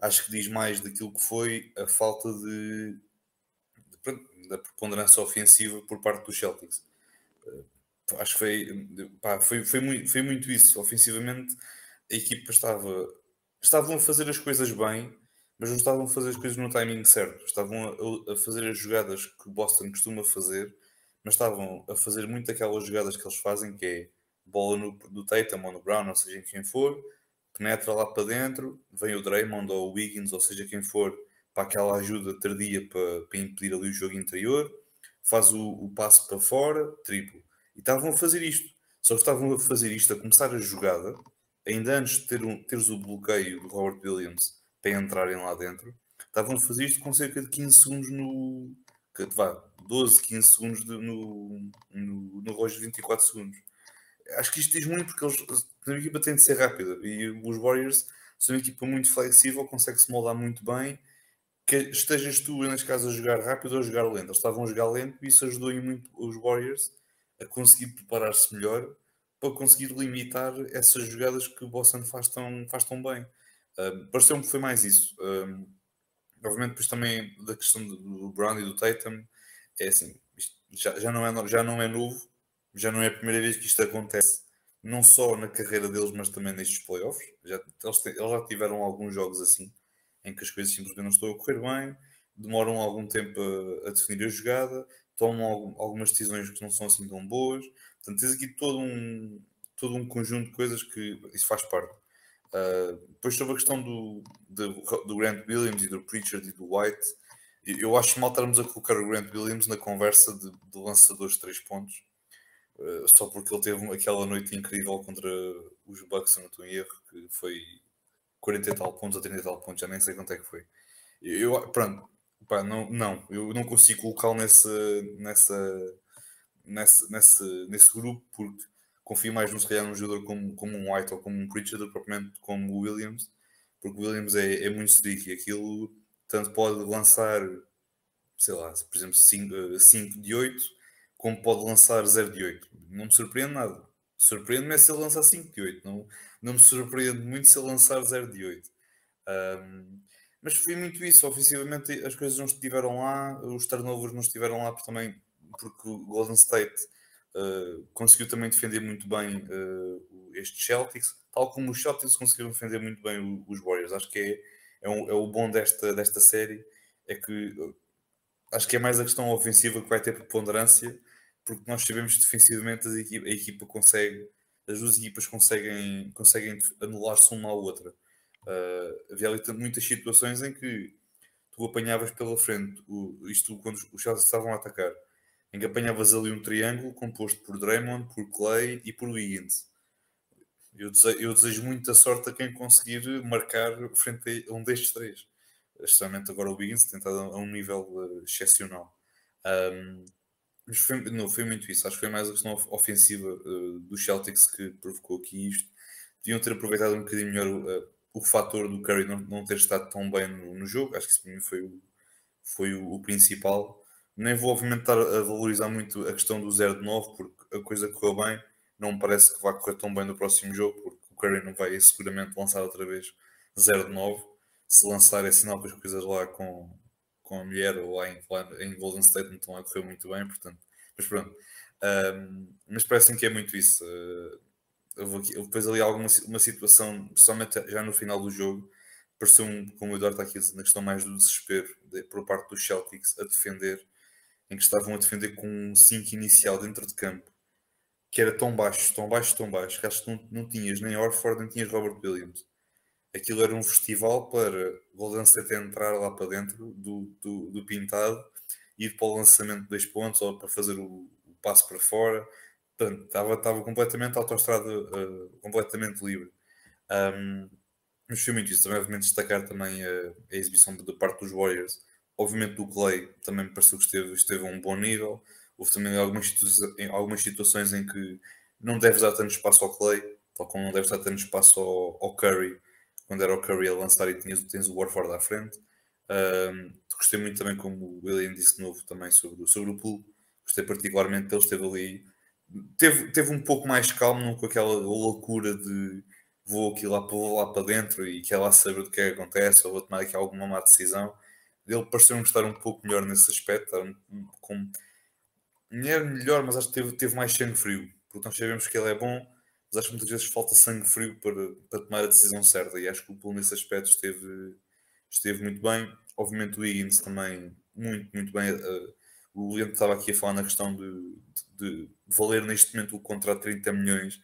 acho que diz mais daquilo que foi a falta de, de da preponderância ofensiva por parte dos Celtics. Uh, acho que foi, pá, foi, foi, muito, foi muito isso. Ofensivamente, a equipa estava. Estavam a fazer as coisas bem, mas não estavam a fazer as coisas no timing certo. Estavam a, a fazer as jogadas que o Boston costuma fazer, mas estavam a fazer muito aquelas jogadas que eles fazem, que é bola no, do Tatum ou no Brown, ou seja, quem for, penetra lá para dentro, vem o Draymond ou o Wiggins, ou seja, quem for, para aquela ajuda tardia para, para impedir ali o jogo interior, faz o, o passo para fora, triplo. E estavam a fazer isto. Só que estavam a fazer isto, a começar a jogada, ainda antes de ter um, teres o bloqueio do Robert Williams para entrarem lá dentro, estavam a fazer isto com cerca de 15 segundos no, vá 12, 15 segundos de, no, no, no relógio de 24 segundos. Acho que isto diz muito porque eles, a equipa tem de ser rápida e os Warriors são uma equipa muito flexível, consegue-se moldar muito bem. Que estejas tu, neste caso, a jogar rápido ou a jogar lento. Eles estavam a jogar lento e isso ajudou muito os Warriors a conseguir preparar-se melhor para conseguir limitar essas jogadas que o Boston faz tão, faz tão bem. Uh, Pareceu-me que foi mais isso. Uh, obviamente, depois também da questão do Brown e do Tatum, é assim, já, já, não é, já não é novo, já não é a primeira vez que isto acontece, não só na carreira deles, mas também nestes playoffs. Já, eles, eles já tiveram alguns jogos assim, em que as coisas simplesmente não estão a correr bem, demoram algum tempo a, a definir a jogada, tomam algum, algumas decisões que não são assim tão boas. Portanto, tens aqui todo um, todo um conjunto de coisas que isso faz parte. Uh, depois sobre a questão do, do, do, Grant Williams e do Pritchard e do White, eu acho mal estarmos a colocar o Grant Williams na conversa de, de lançadores de 3 pontos, uh, só porque ele teve aquela noite incrível contra os Bucks, se não estou em erro, que foi 40 e tal pontos ou 30 e tal pontos, já nem sei quanto é que foi. Eu, pronto, pá, não, não, eu não consigo colocá-lo nessa, nessa, nessa, nesse, grupo porque confio mais no se num jogador como, como um White ou como um Pritchard do propriamente como o Williams, porque o Williams é, é muito sticky, aquilo tanto pode lançar, sei lá, por exemplo, 5, 5 de 8, como pode lançar 0 de 8. Não me surpreende nada. Surpreende-me é se ele lançar 5 de 8, não, não me surpreende muito se ele lançar 0 de 8. Um, mas foi muito isso, ofensivamente as coisas não estiveram lá, os turnovers não estiveram lá porque também porque o Golden State uh, conseguiu também defender muito bem uh, estes Celtics, tal como os Celtics conseguiram defender muito bem os Warriors. Acho que é, é, um, é o bom desta, desta série, é que acho que é mais a questão ofensiva que vai ter preponderância, porque nós sabemos que defensivamente a equipa, a equipa consegue, as duas equipas conseguem, conseguem anular-se uma à outra. Uh, havia ali muitas situações em que tu apanhavas pela frente, o, isto quando os Celtics estavam a atacar, em que apanhavas ali um triângulo composto por Draymond, por Clay e por Wiggins. Eu desejo, eu desejo muita sorte a quem conseguir marcar frente a um destes três. Especialmente agora o Wiggins, tentado a um nível uh, excepcional. Um, foi, não, foi muito isso. Acho que foi mais a questão ofensiva uh, dos Celtics que provocou aqui isto. Deviam ter aproveitado um bocadinho melhor uh, o fator do Curry não, não ter estado tão bem no, no jogo. Acho que isso para mim foi o, foi o, o principal nem vou obviamente estar a valorizar muito a questão do 0 de 9 porque a coisa correu bem, não me parece que vai correr tão bem no próximo jogo porque o Curry não vai seguramente lançar outra vez 0 de 9 se lançar é sinal que as coisas lá com, com a mulher ou lá em, lá em Golden State não estão a correr muito bem, portanto, mas pronto um, mas parece-me que é muito isso uh, houve, aqui, depois ali alguma uma situação, somente já no final do jogo pareceu-me, como o Eduardo está aqui a dizer, na questão mais do desespero de, por parte dos Celtics a defender em que estavam a defender com um 5 inicial dentro de campo, que era tão baixo, tão baixo, tão baixo, que acho que não, não tinhas nem Orford, nem tinhas Robert Williams. Aquilo era um festival para Golden State entrar lá para dentro do, do, do pintado, ir para o lançamento de dois pontos ou para fazer o, o passo para fora. Portanto, estava, estava completamente autoestrada, uh, completamente livre. Um, mas foi muito isso. Também, obviamente, destacar também a, a exibição da parte dos Warriors, Obviamente do Clay também me pareceu que esteve, esteve a um bom nível. Houve também algumas, situa algumas situações em que não deves dar tanto espaço ao Clay, tal como não deves dar tanto espaço ao, ao Curry, quando era o Curry a lançar e tinhas, tens o Warford à frente. Um, gostei muito também, como o William disse novo, também sobre, sobre o pool. Gostei particularmente dele, esteve ali. Teve, teve um pouco mais calmo, não com aquela loucura de vou aqui lá, vou lá para dentro e quer lá saber do que é que acontece, ou vou tomar aqui alguma má decisão ele pareceu-me estar um pouco melhor nesse aspecto, com, não era melhor, mas acho que teve, teve mais sangue frio, porque nós sabemos que ele é bom, mas acho que muitas vezes falta sangue frio para, para tomar a decisão certa, e acho que o Pool nesse aspecto esteve, esteve muito bem. Obviamente o Higgins também muito, muito bem. Uh, o Leandro estava aqui a falar na questão de, de, de valer neste momento o contrato de 30 milhões.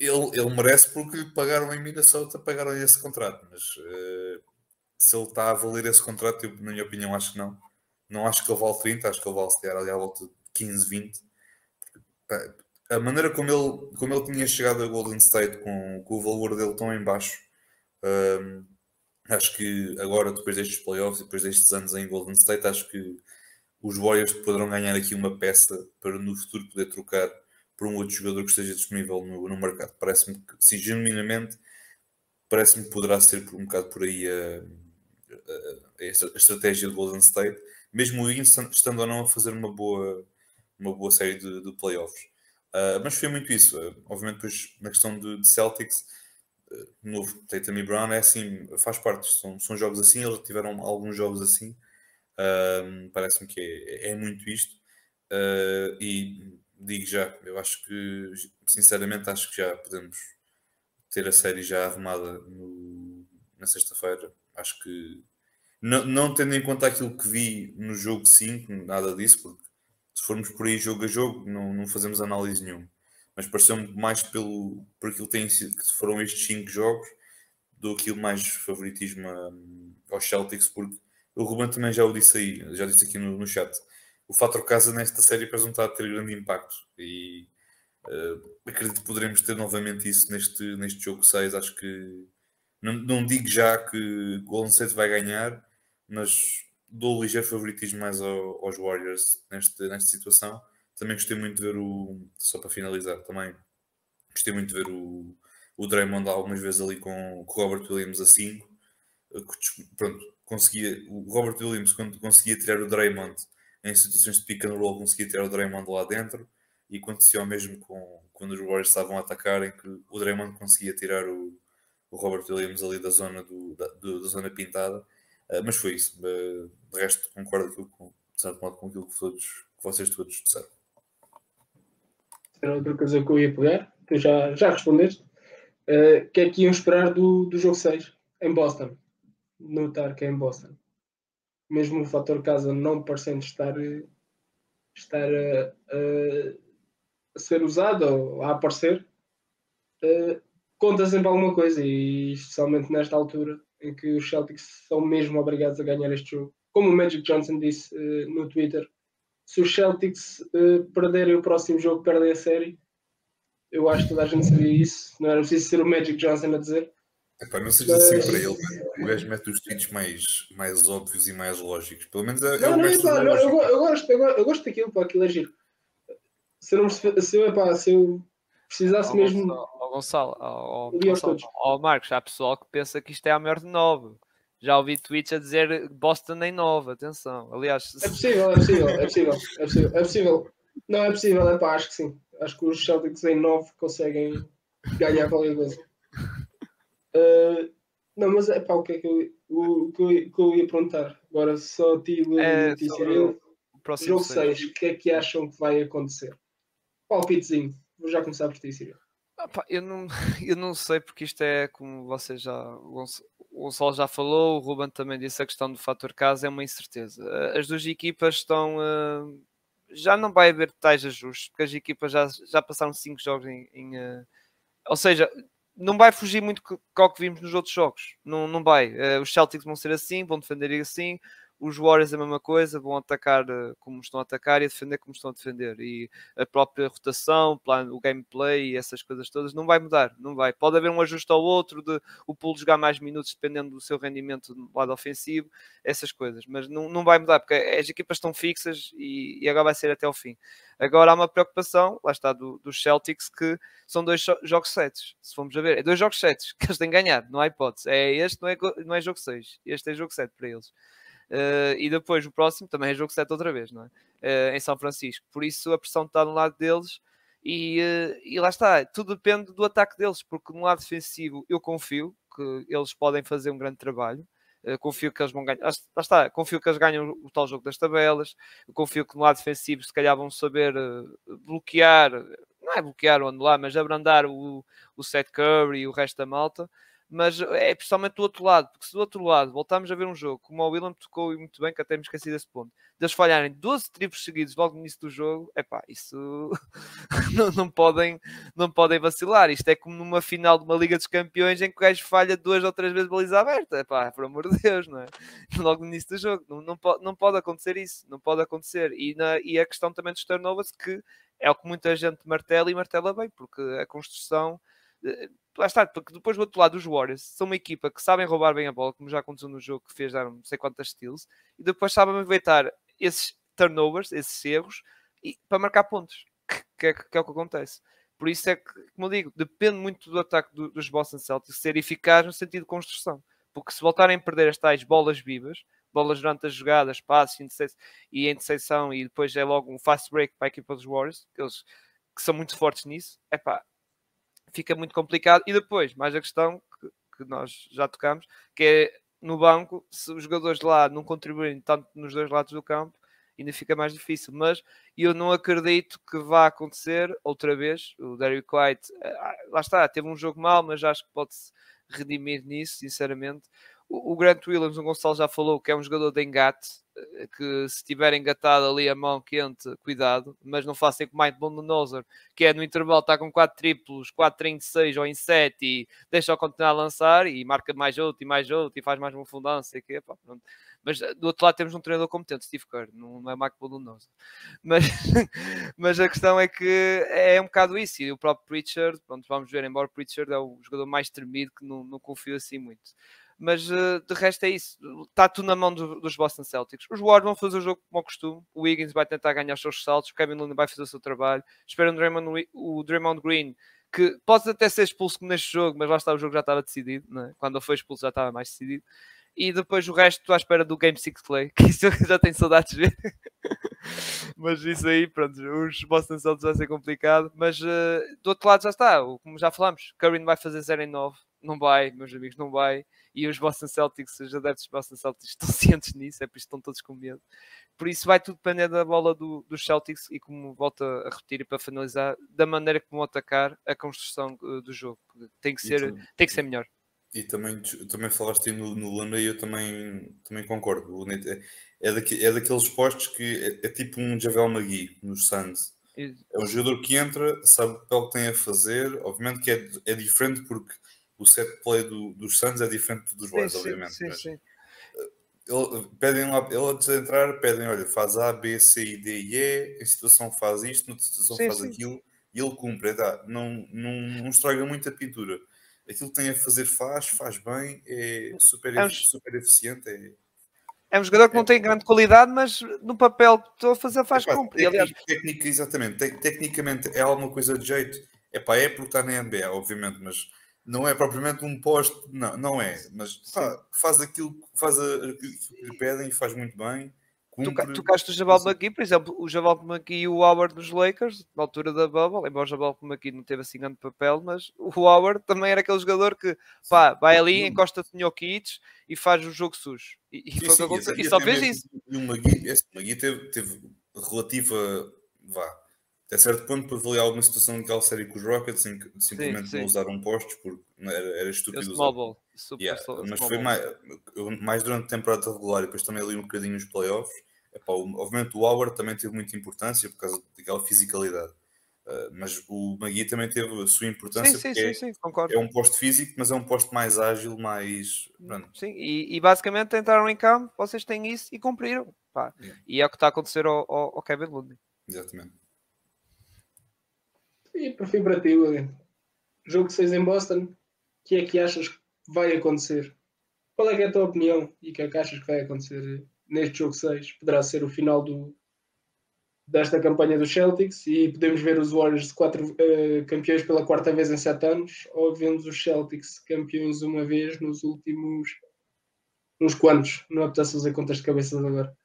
Ele, ele merece porque lhe pagaram em Minnesota, pagaram esse contrato, mas uh, se ele está a valer esse contrato, eu, na minha opinião, acho que não. Não acho que ele vale 30, acho que ele vale se ali à volta de 15, 20. A maneira como ele, como ele tinha chegado a Golden State com, com o valor dele tão em baixo, um, acho que agora, depois destes playoffs e depois destes anos em Golden State, acho que os Warriors poderão ganhar aqui uma peça para no futuro poder trocar por um outro jogador que esteja disponível no, no mercado. Parece-me que, sim, genuinamente, parece-me que poderá ser por um bocado por aí a, a, a estratégia do Golden State, mesmo o Wiggins estando ou não a fazer uma boa, uma boa série de, de playoffs. Uh, mas foi muito isso. Uh, obviamente, depois, na questão de, de Celtics, uh, novo Tatum e Brown é assim, faz parte. São, são jogos assim, eles tiveram alguns jogos assim. Parece-me que é, é, muito isto. e digo já, eu acho que, sinceramente, acho que já podemos ter a série já arrumada no, na sexta-feira. Acho que, não, não tendo em conta aquilo que vi no jogo 5, nada disso, porque se formos por aí jogo a jogo, não, não fazemos análise nenhuma. Mas pareceu-me mais pelo, por aquilo que, tem sido, que foram estes 5 jogos do que mais favoritismo aos Celtics, porque o Ruben também já o disse aí, já disse aqui no, no chat o fator casa nesta série parece não estar a ter grande impacto e uh, acredito que poderemos ter novamente isso neste, neste jogo 6. Acho que não, não digo já que Golden State vai ganhar, mas dou ligeiro favoritismo mais ao, aos Warriors neste, nesta situação. Também gostei muito de ver o. Só para finalizar, também gostei muito de ver o, o Draymond algumas vezes ali com, o Robert Williams a 5. Eh, pronto, conseguia, o Robert Williams, quando conseguia tirar o Draymond em situações de pick and roll conseguia ter o Draymond lá dentro e aconteceu mesmo com, quando os Warriors estavam a atacar em que o Draymond conseguia tirar o, o Robert Williams ali da zona, do, da, do, da zona pintada uh, mas foi isso. De resto concordo com, de certo modo com aquilo que, todos, que vocês todos disseram. Era outra coisa que eu ia pegar tu já, já respondeste uh, que é que iam esperar do, do jogo 6 em Boston. Notar que é em Boston. Mesmo o fator casa não parecendo estar, estar a, ser usado ou a aparecer, uh, conta sempre alguma coisa e especialmente nesta altura em que os Celtics são mesmo obrigados a ganhar este jogo. Como o Magic Johnson disse uh, no Twitter, se os Celtics uh, perderem o próximo jogo, perdem a série. Eu acho que toda a gente sabia isso, não era preciso ser o Magic Johnson a dizer. Epá, não seja assim para ele, o gajo mete os tweets mais, mais óbvios e mais lógicos. Pelo menos é, não, é o não, epá, não, eu, eu, gosto, eu, eu gosto daquilo, pá, aquilo é giro. Se eu, não, se eu, epá, se eu precisasse mesmo. Ao Gonçalo, ao, Gonçalo, ao Marcos, há pessoal que pensa que isto é a maior de 9. Já ouvi tweets a dizer Boston em 9, atenção. Aliás, é possível, é possível, é possível, é possível, é possível. Não, é possível, é pá, acho que sim. Acho que os Celtics em 9 conseguem ganhar qualquer coisa. Uh, não, mas é pá, o que é que eu, o, que eu, que eu ia perguntar? Agora só ti, Luís é, e Cirilo. Jogo 6, o que é que acham que vai acontecer? Palpitezinho, vou já começar por ti, Cirilo. Ah, eu, não, *laughs* eu não sei, porque isto é como você já. O Gonçalo já falou, o Ruben também disse a questão do fator casa é uma incerteza. As duas equipas estão. Uh, já não vai haver tais ajustes, porque as equipas já, já passaram 5 jogos em. em uh, ou seja, não vai fugir muito ao que vimos nos outros jogos. Não, não vai. Os Celtics vão ser assim, vão defender assim. Os Warriors é a mesma coisa, vão atacar uh, como estão a atacar e defender como estão a defender. E a própria rotação, o, gameplay e essas coisas todas não vai mudar. Não vai. Pode haver um ajuste ao outro, de o pool jogar mais minutos dependendo do seu rendimento no lado ofensivo, essas coisas. Mas não, não vai mudar, porque as equipas estão fixas e, e agora vai ser até o fim. Agora há uma preocupação, lá está, do, dos Celtics, que são dois jogos sets. Se formos a ver, é dois jogos sets *laughs* que eles têm ganhado, não há hipótese. É este, não é, não é jogo 6. Este é jogo 7 para eles. Uh, e depois o próximo também é jogo 7 outra vez, não é? Uh, em São Francisco. Por isso a pressão está no lado deles. E, uh, e lá está, tudo depende do ataque deles, porque no lado defensivo eu confio que eles podem fazer um grande trabalho. Confio que eles vão ganhar. Lá está, confio que eles ganham o tal jogo das tabelas. confio que no lado defensivo, se calhar, vão saber bloquear, não é bloquear ou anular, mas abrandar o, o Seth Curry e o resto da malta mas é principalmente do outro lado, porque se do outro lado voltamos a ver um jogo, como o William tocou muito bem, que até me esqueci desse ponto, deles falharem 12 triplos seguidos logo no início do jogo, é pá, isso *laughs* não, não, podem, não podem vacilar. Isto é como numa final de uma Liga dos Campeões em que o gajo falha duas ou três vezes baliza aberta, é pá, por amor de Deus, não é? *laughs* Logo no início do jogo, não, não, pode, não pode acontecer isso, não pode acontecer. E, na, e a questão também dos turnovers, que é o que muita gente martela e martela bem, porque a construção eh, lá está, porque depois do outro lado os Warriors são uma equipa que sabem roubar bem a bola, como já aconteceu no jogo que fez dar não sei quantas steals, e depois sabem aproveitar esses turnovers, esses erros, e, para marcar pontos, que, é, que, é, o que acontece. Por isso é que, como eu digo, depende muito do ataque do, dos Boston Celtics ser eficaz no sentido de construção. Porque se voltarem a perder as tais bolas vivas, bolas durante as jogadas, passes e interseção, e depois é logo um fast break para a equipa dos Warriors, que eles que são muito fortes nisso, é pá, fica muito complicado. E depois, mais a questão que, que nós já tocamos, que é no banco, se os jogadores lá não contribuírem tanto nos dois lados do campo, ainda fica mais difícil. Mas eu não acredito que vá acontecer outra vez. O Derrick White, ah, lá está, teve um jogo mal, mas acho que pode-se redimir nisso, sinceramente. O, o Grant Williams, o Gonçalo já falou que é um jogador de engate, eh, que se tiver engatado ali a mão quente, cuidado, mas não façam como Mike Bondonoser, que é no intervalo, está com 4 triplos, 4 em 6 ou em 7 e deixa-o continuar a lançar e marca mais outro e mais outro e faz mais uma fundância. Que, pá, mas eh, do outro lado temos um treinador competente, Steve Kerr, não, é Mike Bondonoser. Mas, *laughs* mas a questão é que é um bocado isso. E o próprio Pritchard, pronto, vamos ver, embora o Pritchard é o jogador mais tremido que não, não confio assim muito mas uh, de resto é isso. Está tudo na mão do, dos Boston Celtics. Os Warriors vão fazer o jogo como ao costume. O Wiggins vai tentar ganhar os seus saltos. O Kevin Looney vai fazer o seu trabalho. Espero o Draymond, o Draymond Green, que pode até ser expulso neste jogo, mas lá está, o jogo já estava decidido. É? Quando ele foi expulso já estava mais decidido. E depois o resto estou à espera do Game 6 Play, *laughs* que isso eu já tenho saudades de ver. *laughs* mas isso aí, pronto, os Boston Celtics vai ser complicado. Mas uh, do outro lado já está, como já falámos, Curry vai fazer 0 em 9. Não vai, meus amigos, não vai e os Boston Celtics, os adeptos dos Boston Celtics *laughs* estão cientes nisso, é por isso que estão todos com medo. Por isso vai tudo depender da bola do, dos Celtics e como volta a repetir e para finalizar, da maneira que vão atacar a construção uh, do jogo. Tem que ser, também, tem que ser melhor. E também, também falaste no, no Lana e eu também, também concordo. É, é, daqui, é daqueles postos que é, é tipo um Javel Magui nos Suns. É um jogador que entra, sabe o que tem a fazer. Obviamente que é, é diferente porque o set play do, dos Suns é diferente dos Boys, obviamente. Sim, mas, sim. Eh, ele, pedem lá, ele antes de entrar, pedem, olha, faz A, B, C, I, D e E, em situação faz isto, na situação sim, faz sim. aquilo, e ele cumpre, tá? não, não, não estraga muito a pintura. Aquilo que tem a fazer faz, faz bem, é super, é um, super eficiente. É, é um jogador que não é, tem grande qualidade, mas no papel que estou a fazer faz é. Aliás... Técnica, exatamente, tecnicamente é alguma coisa de jeito. Epá, é porque está na NBA, obviamente, mas não é propriamente um posto, não, não é, mas pá, faz aquilo, faz aquilo que lhe pedem e faz muito bem. Cumpre, tu caste o Jabal McGee, por exemplo, o Jabal McGee e o Howard nos Lakers, na altura da Bubble, embora o Jabal McGee não teve assim grande papel, mas o Howard também era aquele jogador que pá, vai ali, encosta-te no Jokic e faz o jogo sujo. E, e, sim, sim, e só fez isso. E o McGee, esse McGee teve, teve relativa, vá, até certo ponto para avaliar alguma situação daquela série com os Rockets em que simplesmente sim, sim. não usaram postos porque era, era estúpido usar. Yeah, mas foi mais, mais durante a temporada regular e depois também ali um bocadinho nos playoffs. Epá, obviamente o Howard também teve muita importância por causa daquela fisicalidade. Uh, mas o Magui também teve a sua importância sim, porque sim, é, é, um posto físico, mas é um posto mais ágil, mais. Sim, e, e, basicamente entraram em campo, vocês têm isso e cumpriram. Yeah. E é o que está a acontecer ao, ao, ao Kevin Looney. Exatamente. E para fim para ti, William. Jogo 6 em Boston, o que é que achas que vai acontecer? Qual é, é a tua opinião e o que é que achas que vai acontecer neste jogo 6? Poderá ser o final do, desta campanha dos Celtics e podemos ver os Warriors quatro, uh, campeões pela quarta vez em sete anos ou vemos os Celtics campeões uma vez nos últimos uns quantos? Não apetece fazer contas de cabeça agora.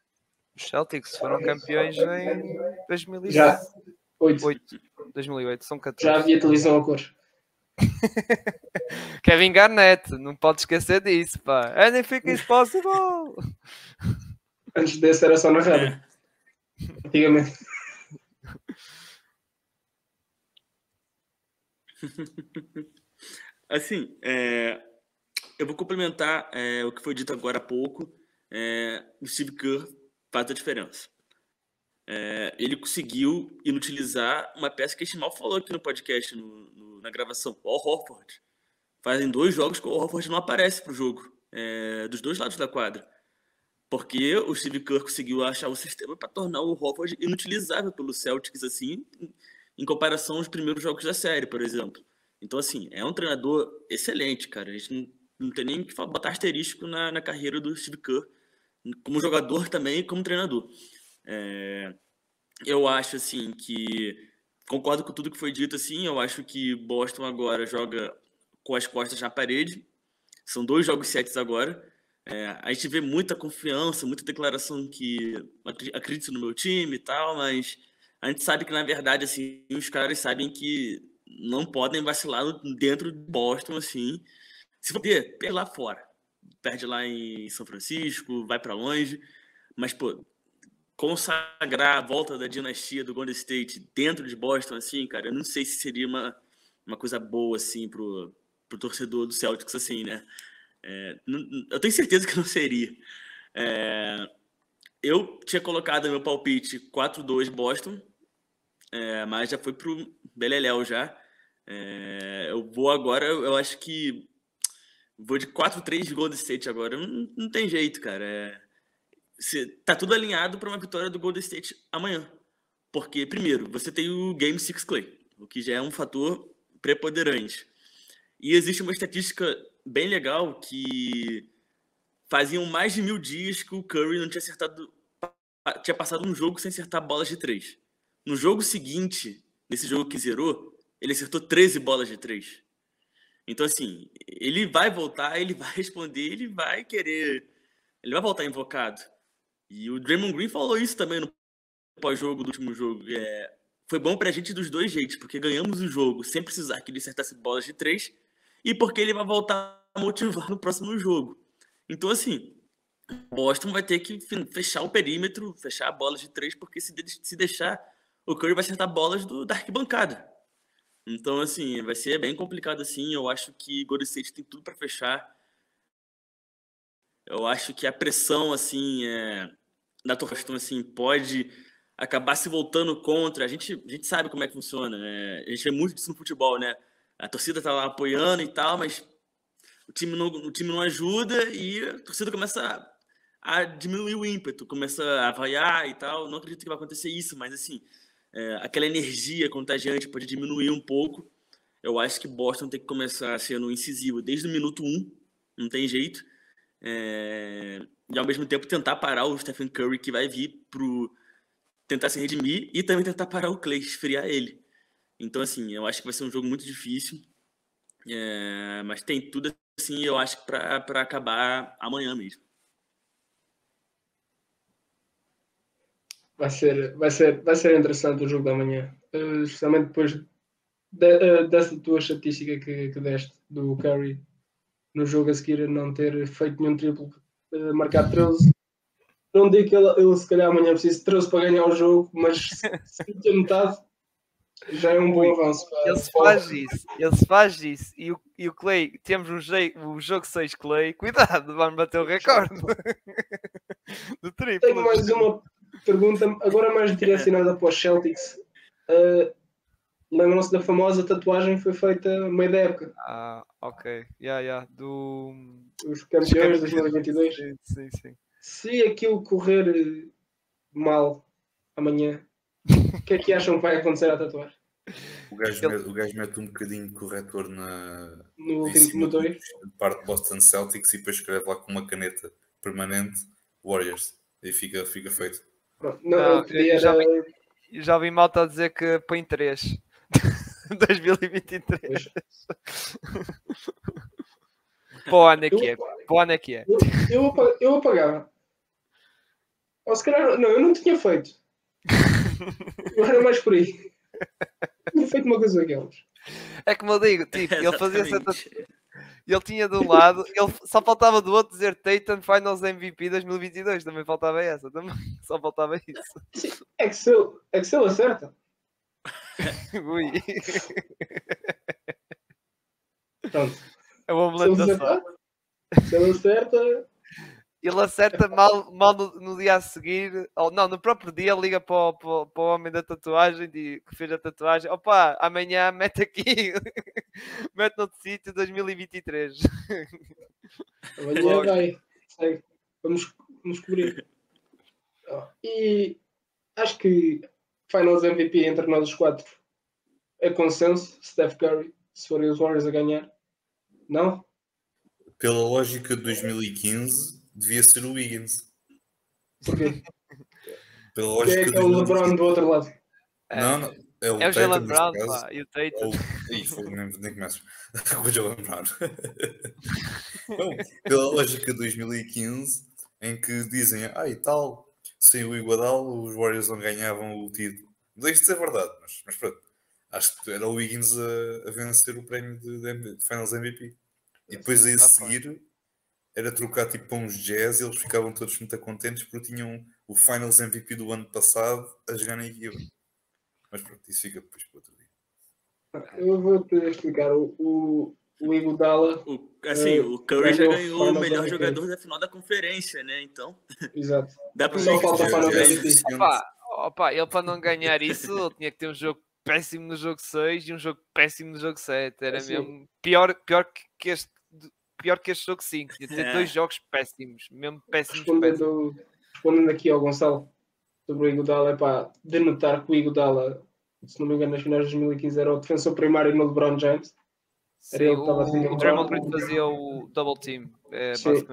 Os Celtics foram campeões em 2007. Já, 8. 8. 2008, são 14. Já havia televisão a cores. *laughs* Kevin Garnett, não pode esquecer disso, pá. Anything is possible. Antes desse era só na rádio. *laughs* Antigamente. *laughs* Assim, é, eu vou complementar é, o que foi dito agora há pouco. É, o Steve Kerr faz a diferença é, ele conseguiu inutilizar uma peça que a gente mal falou aqui no podcast, no, no, na gravação, o Horford. Fazem dois jogos que o Horford não aparece para o jogo, é, dos dois lados da quadra. Porque o Steve Kerr conseguiu achar o sistema para tornar o Horford inutilizável pelo Celtics, assim, em, comparação aos primeiros jogos da série, por exemplo. Então, assim, é um treinador excelente, cara. A gente não, não tem nem que botar asterisco na, na carreira do Steve Kerr, como jogador também e como treinador. É, eu acho assim que concordo com tudo que foi dito assim. Eu acho que Boston agora joga com as costas na parede. São dois jogos sets agora. É, a gente vê muita confiança, muita declaração que acredito no meu time e tal, mas a gente sabe que na verdade assim os caras sabem que não podem vacilar dentro de Boston assim. Se for ter, perde lá fora, perde lá em São Francisco, vai para longe, mas pô, consagrar a volta da dinastia do Golden State dentro de Boston assim, cara, eu não sei se seria uma uma coisa boa assim pro pro torcedor do Celtics assim, né? É, eu tenho certeza que não seria. É, eu tinha colocado meu palpite 4-2 Boston, é, mas já foi pro Beleléu já. É, eu vou agora, eu acho que vou de 4-3 Golden State agora. Não, não tem jeito, cara. Se, tá tudo alinhado para uma vitória do Golden State amanhã. Porque, primeiro, você tem o Game 6 Clay, o que já é um fator preponderante. E existe uma estatística bem legal que faziam mais de mil dias que o Curry não tinha acertado, tinha passado um jogo sem acertar bolas de três. No jogo seguinte, nesse jogo que zerou, ele acertou 13 bolas de três. Então, assim, ele vai voltar, ele vai *laughs* responder, ele vai querer. Ele vai voltar invocado. E o Draymond Green falou isso também no pós-jogo do último jogo. É, foi bom pra gente dos dois jeitos, porque ganhamos o jogo sem precisar que ele acertasse bolas de três e porque ele vai voltar a motivar no próximo jogo. Então, assim, Boston vai ter que fechar o perímetro, fechar bolas de três, porque se, se deixar, o Curry vai acertar bolas do, da arquibancada. Então, assim, vai ser bem complicado assim. Eu acho que Golden State tem tudo para fechar. Eu acho que a pressão, assim, é, da Torrestão, assim, pode acabar se voltando contra. A gente, a gente sabe como é que funciona. Né? A gente vê muito disso no futebol, né? a torcida tá lá apoiando e tal, mas o time não, o time não ajuda e a torcida começa a, a diminuir o ímpeto, começa a vaiar e tal. Não acredito que vai acontecer isso, mas assim, é, aquela energia contagiante pode diminuir um pouco. Eu acho que Boston tem que começar sendo incisivo desde o minuto um, não tem jeito. É, e ao mesmo tempo tentar parar o Stephen Curry que vai vir pro tentar se redimir e também tentar parar o Clay, esfriar ele. Então, assim, eu acho que vai ser um jogo muito difícil. É, mas tem tudo assim, eu acho, para acabar amanhã mesmo. Vai ser, vai ser, vai ser interessante o jogo da manhã, especialmente depois de, uh, dessa tua estatística que, que deste do Curry no jogo a seguir não ter feito nenhum triplo, uh, marcar 13. Não digo que ele, ele se calhar amanhã precisa 13 para ganhar o jogo, mas se, se ter metade, já é um bom avanço. ele se faz isso, ele se faz isso. E o, e o Clay, temos um, o jogo 6 Clay, cuidado, vamos bater o recorde *laughs* do triplo. Tenho mais uma pergunta, agora mais direcionada para os Celtics. Uh, Lembram-se da famosa tatuagem que foi feita no meio da época? Ah, ok. Yeah, yeah. Do... Os campeões de 2022. Sim, sim, sim. Se aquilo correr mal amanhã, o que é que acham que vai acontecer à tatuagem? O gajo, Ele... mete, o gajo mete um bocadinho de corretor na no último dois. parte de Boston Celtics e depois escreve lá com uma caneta permanente Warriors. E fica, fica feito. Não, não eu já, vi, já vi malta a dizer que põe 3. 2023. Pô, ano é que é. Pô, ano é que é. Eu, eu, eu apagava. Ou se calhar, não, eu não tinha feito. *laughs* Não era mais por aí. Tinha feito uma coisa daquelas. É como eu digo, tipo, ele fazia *laughs* essa ele tinha de um lado, ele só faltava do outro dizer Tatum Finals MVP 2022, também faltava essa, também. *laughs* só faltava isso. É que se ele, é que se ele acerta. *laughs* Ui. Pronto. É uma aceleração. Se ele acerta, ele acerta mal, mal no, no, dia a seguir, ou não, no próprio dia liga para o, para, para o homem da tatuagem de, que fez a tatuagem, opa, amanhã mete aqui, *laughs* mete no sítio 2023. Amanhã vai. Vamos, vamos cobrir. E acho que Finals MVP entre nós os quatro é consenso, Steph Curry, se forem os Warriors a ganhar. Não? Pela lógica de 2015, devia ser o Wiggins. Porquê? *laughs* Pela lógica é, que é o LeBron do outro lado. É, Não, não. É o, é Tatum, o Jalen Brown pá, e o Tatum. Ou... Ih, foi, nem, nem começo. *laughs* Com o Jalen Brown. *laughs* Não, pela lógica de 2015, em que dizem, ah, e tal, sem o Iguodala, os Warriors não ganhavam o título. Não deixa de ser verdade, mas, mas pronto. Acho que era o Wiggins a, a vencer o prémio de, de- de Finals MVP. E depois a Ah, pá. seguir era trocar tipo para uns jazz e eles ficavam todos muito contentes porque tinham o Finals MVP do ano passado a jogar na equipa. Mas pronto, isso fica depois para outro dia. Eu vou-te explicar. O, o, o Iguodala, O, assim, É, o Curry já ganhou o melhor jogador da final da conferência, né? Então, exato. *laughs* dá pra Só falta para não é. Opa, opa, ele para não ganhar isso, ele tinha que ter um jogo péssimo no jogo 6 e um jogo péssimo no jogo 7. Era Assim. mesmo pior, pior que- este. Pior que este jogo 5, tinha ter É. dois jogos péssimos, mesmo péssimos, péssimos. Respondendo, respondendo aqui ao Gonçalo sobre o Iguodala, é para denotar que o Iguodala, se não me engano, nas finais de 2015 era o defensor primário no LeBron James. Sim, ele a o, fazer o Draymond. Green fazia o double team. É, Sim, isso.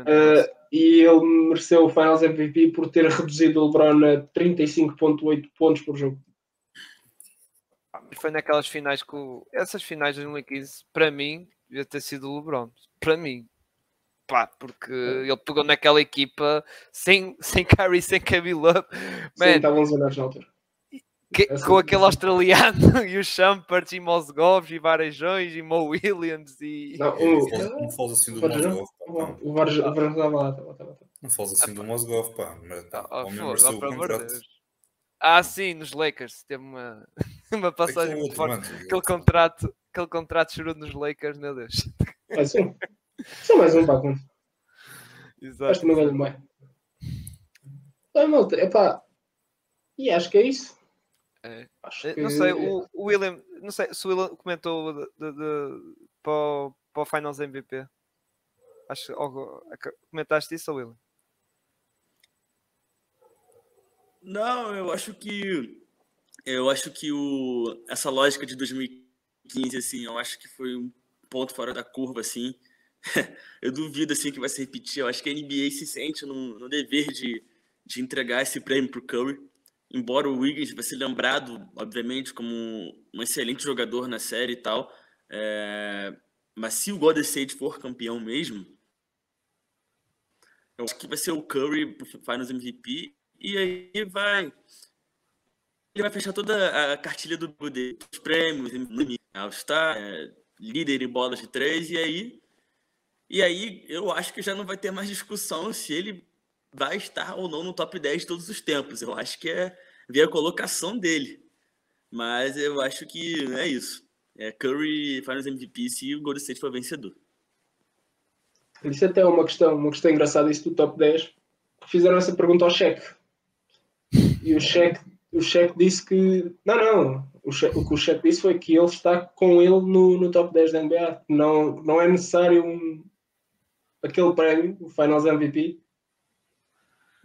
e ele mereceu o Finals MVP por ter reduzido o LeBron a 35,8 pontos por jogo. E foi naquelas finais que o- essas finais de 2015, para mim, devia ter sido o LeBron. Para mim. Pá, porque ele pegou naquela equipa sem, sem Curry, sem Kevin Love. Sim, Man, estavam lesionados na altura. Que- com aquele australiano *laughs* e o Champers e Mosgovs e Varejões e Mo Williams e Não, Não o, Não falas assim do Varejão? Mozgov, pá. Não. o estava lá, lá. Não falas assim do Mozgov, pá. Mas, pá, ao menos fogo, mereceu o pelo amor de contrato. Deus. Ah, sim, nos Lakers teve uma, *laughs* uma passagem muito forte. mano, Aquele contrato, aquele contrato chorou nos Lakers, meu Deus. *laughs* Mais um. Só mais um, pá. Exato. Esta não ganho mais. Ah, malta, epá. E acho que é isso. É. Acho Eh, que... Não sei, o, o William, não sei se o William comentou de, de- de- para, o, para o Finals MVP. Acho que comentaste isso, William? Não, eu acho que eu acho que o essa lógica de 2015 assim, eu acho que foi um ponto fora da curva assim. *laughs* eu duvido assim que vai se repetir. Eu acho que a NBA se sente no, no dever de, de entregar esse prêmio pro Curry. Embora o Wiggins vai ser lembrado, obviamente, como um excelente jogador na série e tal, é, mas se o Golden State for campeão mesmo, eu acho que vai ser o Curry Finals MVP e aí vai. Ele vai fechar toda a cartilha do dele, os prêmios, All-Star, é, líder em bolas de três, e aí. E aí eu acho que já não vai ter mais discussão se ele vai estar ou não no top 10 de todos os tempos. Eu acho que é ver a colocação dele. Mas eu acho que é isso. É Curry Finals MVP se o Golden State for vencedor. Isso até é uma questão, uma questão engraçada isso do top 10. Fizeram essa pergunta ao cheque. E o cheque, o cheque disse que. Não, não. O, cheque, o que o cheque disse foi que ele está com ele no, no top 10 da NBA. Não, não é necessário um, aquele prémio, o Finals MVP.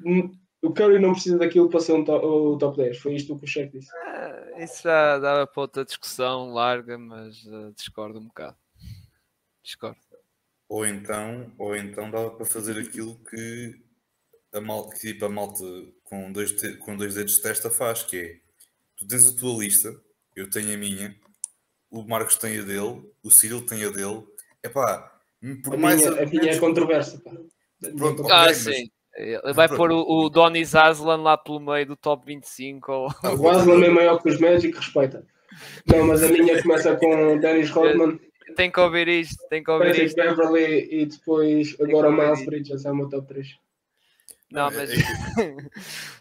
Hum, O Curry não precisa daquilo para ser um to- o top 10. Foi isto que o cheque disse. Ah, isso já dava para outra discussão larga, mas ah, discordo um bocado. Discordo. Ou então, ou então dava para fazer aquilo que a malta, que, tipo, a malta com dois, te- com dois dedos de testa faz, que é tu tens a tua lista, eu tenho a minha, o Marcos tem a dele, o Cyril tem a dele. Epá, por A mais minha, a minha é controversa. pá. Pronto, Ah, mas- sim. Ele vai pôr o, o Donny Zaslan lá pelo meio do top 25. Ou... Ah, O Aslan é maior que os Magic, respeita. Não, mas a minha começa com Dennis Rodman, Tem que ouvir isto, tem que ouvir Patrick isto. Beverly e depois agora que ouvir Miles. Bridges é o meu top 3. Não, mas, é *laughs*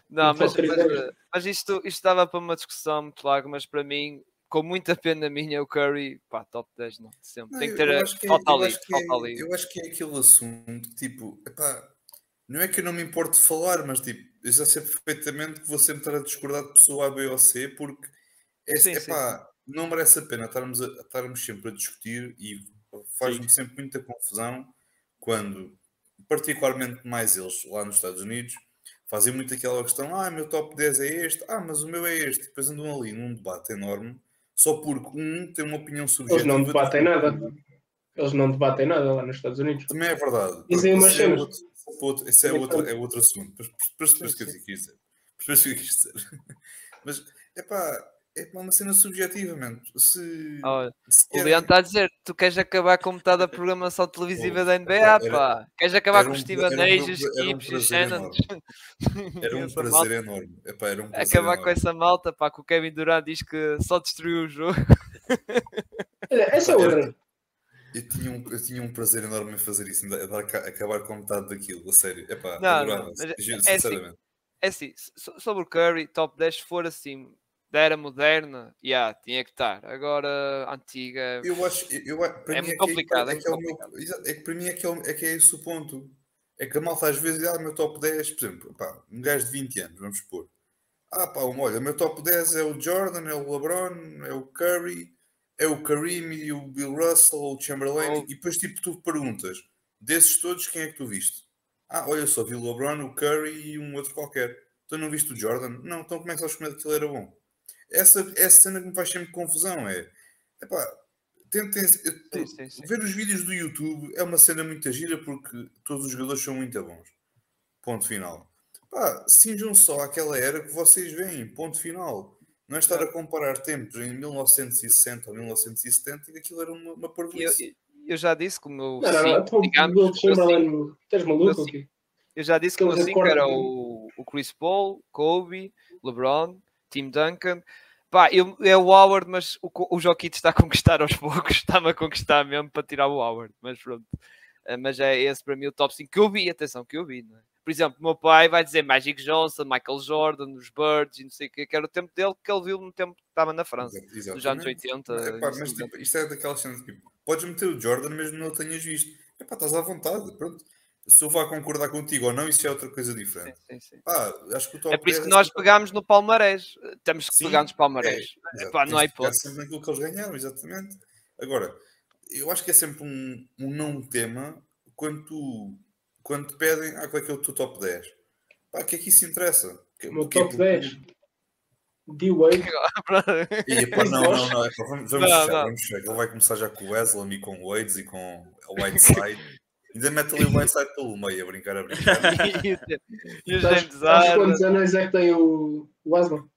não, mas, mas, hoje. mas isto, isto dava para uma discussão muito larga, mas para mim, com muita pena minha, o Curry, pá, top 10 não, sempre. Não, Tem que ter é- falta eu ali, acho que é- falta ali. Eu acho que é aquele assunto, tipo, epá, não é que eu não me importo de falar, mas tipo, eu já sei perfeitamente que vou sempre estar a discordar de pessoa A, B ou C, porque é, Sim, sim, epá, não merece a pena estarmos, a, estarmos sempre a discutir e faz-me sempre muita confusão quando, particularmente mais eles lá nos Estados Unidos, fazem muito aquela questão, ah, meu top 10 é este, ah, mas o meu é este, depois andam ali num debate enorme, só porque um tem uma opinião subjetiva. Eles não debatem nada. Eles não debatem nada lá nos Estados Unidos. Também é verdade. Dizem umas é cenas. outro, outro- esse é outro, é outro assunto. Percebes o que eu quis dizer? Percebes o que eu quis dizer? Mas, é pá, é uma cena subjetiva, mano. Se, Olha, se O Leandro está a dizer, tu queres acabar com metade da programação televisiva Pô, da NBA, era- pá. Queres acabar com um os Steven era um A's, os e os. Era um prazer *laughs* enorme. Epá, era um prazer Acabar com enorme. essa malta, pá, que o Kevin Durant diz que só destruiu o jogo. Olha, essa é outra. Eu tinha, um, eu tinha um prazer enorme em fazer isso, em dar- dar ca- acabar com metade daquilo, a sério. Epá, Não, adorava, não, juro, é assim, sinceramente. É assim, so- sobre o Curry, top 10, se for assim, da era moderna, já, tinha que estar. Agora, antiga, Eu acho, eu, para É mim é que complicado, é, é que é, o muito meu, exato, é que para mim é que é, o- é que é esse o ponto. É que a malta às vezes, ah, o meu top 10, por exemplo, pá, um gajo de 20 anos, vamos supor. Ah, pá, olha, o meu top 10 é o Jordan, é o LeBron, é o Curry, é o Kareem e o Bill Russell, o Chamberlain, Oh. e depois tipo tu perguntas, desses todos quem é que tu viste? Ah, olha só, vi o LeBron, o Curry e um outro qualquer. Então não viste o Jordan? Não, então como é que sabes como é que ele era bom? Essa, essa cena que me faz sempre confusão é, epá, tentem Sim, sim, sim. ver os vídeos do YouTube é uma cena muito gira porque todos os jogadores são muito bons. Ponto final. Pá, cinjam só àquela era que vocês veem. Ponto final. Não é estar a comparar tempos em 1960 ou 1970 e que aquilo era uma, uma eu, parvoíce. eu já disse que o meu Não, não, não. 5, Então, digamos, meu cinco- estás maluco aqui? eu já disse que o meu Aquele 5 era o, o Chris Paul, Kobe, LeBron, Tim Duncan. Pá, eu, é o Howard, mas o, o Jokic está a conquistar aos *laughs* poucos, está-me a conquistar mesmo para tirar o Howard, mas pronto. Eh, Mas é esse para mim o top 5 que eu vi, atenção, que eu vi, não é? Por exemplo, o meu pai vai dizer Magic Johnson, Michael Jordan, os Birds e não sei o que, que era o tempo dele que ele viu no tempo que estava na França, Exato, dos anos exatamente. 80. Epá, e mas 90. tipo, isto é daquelas cenas tipo, podes meter o Jordan mesmo não o tenhas visto. Epá, estás à vontade. Pronto. Se eu vá concordar contigo ou não, isso é outra coisa Sim, diferente. sim, sim. Pá, acho que o É por isso que 10 nós pegámos no Palmarés. Temos que Sim, pegar nos Palmarés. É, Epá, não há de hipótese. sempre naquilo que eles ganharam, exatamente. Agora, eu acho que é sempre um, um não tema quando, tu, quando te pedem ah, qual é que é o teu top 10. Pá, o que é que isso interessa? O meu top Porque- 10. D-Wade. Ih, pá, não, não, não, é pá, vamos, vamos Não, fechar, não. vamos fechar. Ele vai começar já com o Weslam e com o Wades e com o Whiteside. *laughs* Ainda mete ali o Whiteside pelo meio, a brincar, a brincar. *laughs* e o- o sabes Harden. quantos anos é que tem o, o Asman?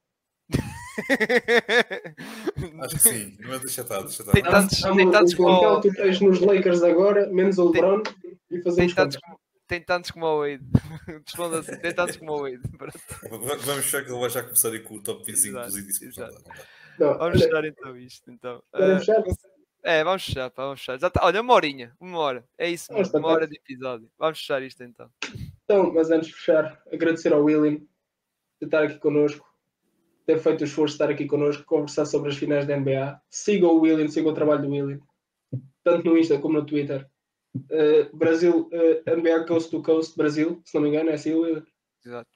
*laughs* Acho que sim, mas deixa estar, deixa estar. Tem tantos- tem tantos o como- que tu tens nos Lakers agora, menos o Tem- LeBron, e Tem fazemos tantos, contas. como- tem tantos como o Wade. *laughs* Responda assim, tem tantos como o Wade. Vamos fechar que ele vai já começar aí com o top 25 Exato, dos índices. Vamos fechar então isto. Então. fechar? é, vamos fechar, pá, vamos fechar. Já tá- olha, uma horinha, uma hora. É isso, mesmo, uma tentar. hora de episódio. Vamos fechar isto então. Então, mas antes de fechar, agradecer ao William de estar aqui connosco, ter feito o esforço de estar aqui connosco, conversar sobre as finais da NBA. Sigam o William, sigam o trabalho do William, tanto no Insta como no Twitter. Uh, Brasil, uh, NBA Coast to Coast, Brasil, se não me engano, é assim, William. Exato.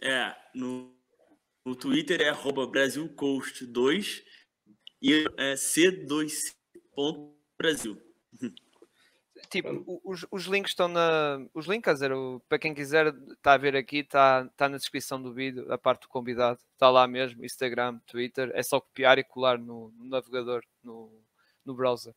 É, no, no Twitter é arroba BrasilCoast2 e é C2C.Brasil. *laughs* Tipo, os, os links estão na. Os links, quer dizer, para quem quiser está a ver aqui, está tá na descrição do vídeo, a parte do convidado. Está lá mesmo, Instagram, Twitter. É só copiar e colar no, no navegador, no, no browser.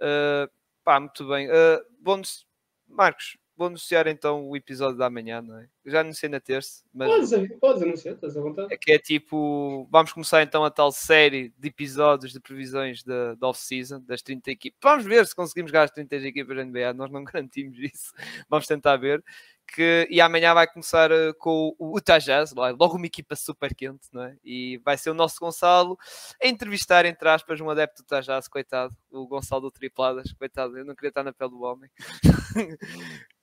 Uh, pá, muito bem. Uh, vou anunci- Marcos, vou anunciar então o episódio da manhã, não é? Já anunciei na terça, mas. Podes, podes anunciar, estás à vontade. É que é tipo, vamos começar então a tal série de episódios de previsões da da off-season, das 30 equipas. Vamos ver se conseguimos ganhar as 30 equipas da NBA, nós não *laughs* garantimos isso, vamos tentar ver. Que, e amanhã vai começar eh, com o Utah Jazz, logo uma equipa super quente, não é? E vai ser o nosso Gonçalo a entrevistar, entre aspas, um adepto do Utah Jazz, coitado, o Gonçalo do Tripladas, coitado, eu não queria estar na pele do homem.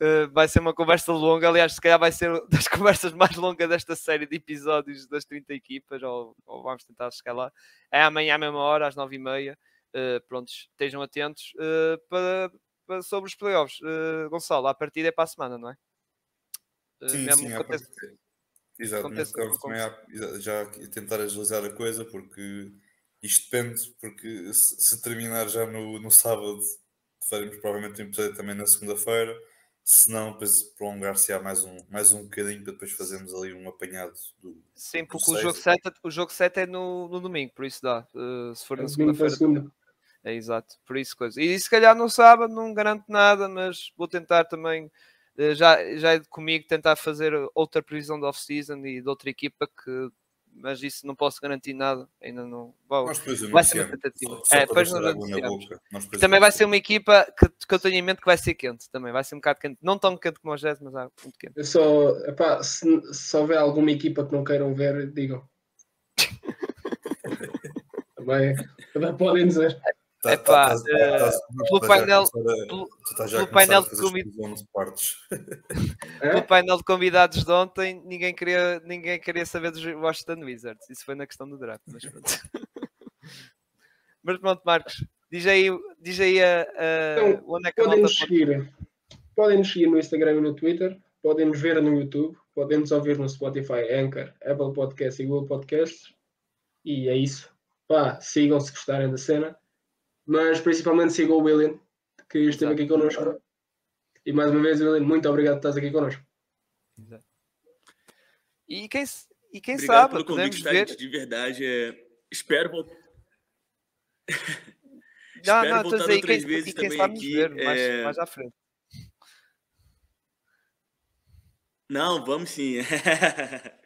Uh, *laughs* vai ser uma conversa longa. Aliás, se calhar vai ser *laughs* das conversas mais longas desta série de episódios das 30 equipas, ou, ou vamos tentar chegar lá. É amanhã à mesma hora, às 9h30. Uh, prontos, estejam atentos uh, para, para- sobre os playoffs. Uh, Gonçalo, a partida é para a semana, não é? Sim, sim, que à aconteça- partida. Exato, mas aconteça- estamos também a, já tentar agilizar a coisa porque isto depende, porque se, se terminar já no, no sábado, faremos provavelmente um episódio também na segunda-feira, se não, depois prolongar-se-á mais um, mais um bocadinho para depois fazermos ali um apanhado do. Sim, porque Não o jogo, se- 7, o jogo 7 é no, no domingo, por isso dá. Uh, se for É na a segunda-feira. segunda. É exato, por isso coisa. E se calhar no sábado não garanto nada, mas vou tentar também Eh, Já, já é comigo tentar fazer outra previsão de off-season e de outra equipa que mas isso não posso garantir nada, ainda não. Bom, Nós depois vai ser uma tentativa. Só- só É, depois nós depois Também vai ser uma equipa que, que eu tenho em mente que vai ser quente também, vai ser um bocado quente, não tão quente como o Jazz, mas ah, muito quente. Eu só, epá, se, se houver alguma equipa que não queiram ver, digam. *laughs* Também, também podem dizer. Tá- Epá, tá- tá- eh, tá- pelo tá painel- pelo- estás já pelo painel de? No *laughs* painel de convidados de ontem, ninguém queria, ninguém queria saber dos Washington Wizards. Isso foi na questão do draft. Mas pronto, *laughs* mas pronto Marcos, diz aí, diz aí a, a- Então, onde é que a Podem nos pode... seguir. Podem nos seguir no Instagram e no Twitter. Podem nos ver no YouTube. Podem nos ouvir no Spotify, Anchor, Apple Podcasts e Google Podcasts. E é isso. Pá, sigam se gostarem da cena. Mas principalmente sigam o William, que esteve Exato. aqui connosco. E mais uma vez, William, muito obrigado por estás aqui connosco. E quem, e quem Obrigado sabe, pelo convite, tá, ver... gente? De verdade, é... espero voltar. *laughs* Não, Espero não, voltar dizer, e outras quem, vezes quem também aqui, ver mais, é, mais à frente. Não, vamos sim. *laughs*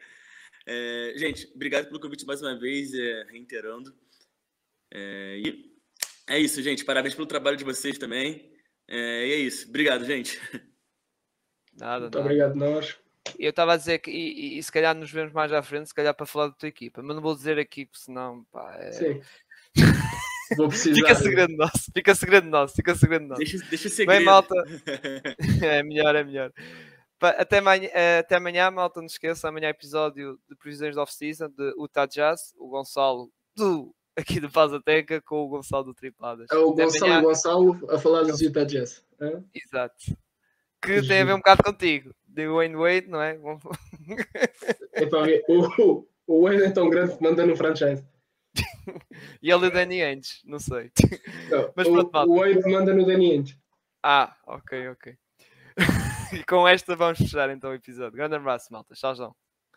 É, gente, obrigado pelo convite mais uma vez, é, reiterando. É, e é isso, gente. Parabéns pelo trabalho de vocês também. É, e é isso. Obrigado, gente. Nada, Muito nada. obrigado, nós. Eu estava a dizer que, e, e- e se calhar nos vemos mais à frente, se calhar para falar da tua equipa, mas não vou dizer aqui, porque senão, pá, é- Sim. *laughs* Vou precisar. fica segredo nosso, fica segredo nosso, fica segredo nosso. Deixa, deixa segredo. Bem, malta, *laughs* é melhor, é melhor. Até amanhã, eh, até amanhã, malta, não esqueça, amanhã é episódio de previsões de off-season de Utah Jazz, o Gonçalo do, aqui do Pausateca com o Gonçalo do Tripladas. É o Gonçalo. Gonçalo a falar dos Utah Jazz. Hã? Exato. Que tem a ver um bocado contigo. De Wayne Wade, não é? *laughs* Epá, o, o Wayne é tão grande que manda no franchise. *laughs* E ele e o Danny Ainge, não sei. Não, *laughs* Mas o, pronto, malta. o Wade manda no Danny Ainge. Ah, ok, ok. e com esta vamos fechar então o episódio. Grande abraço, malta. Tchau, tchau.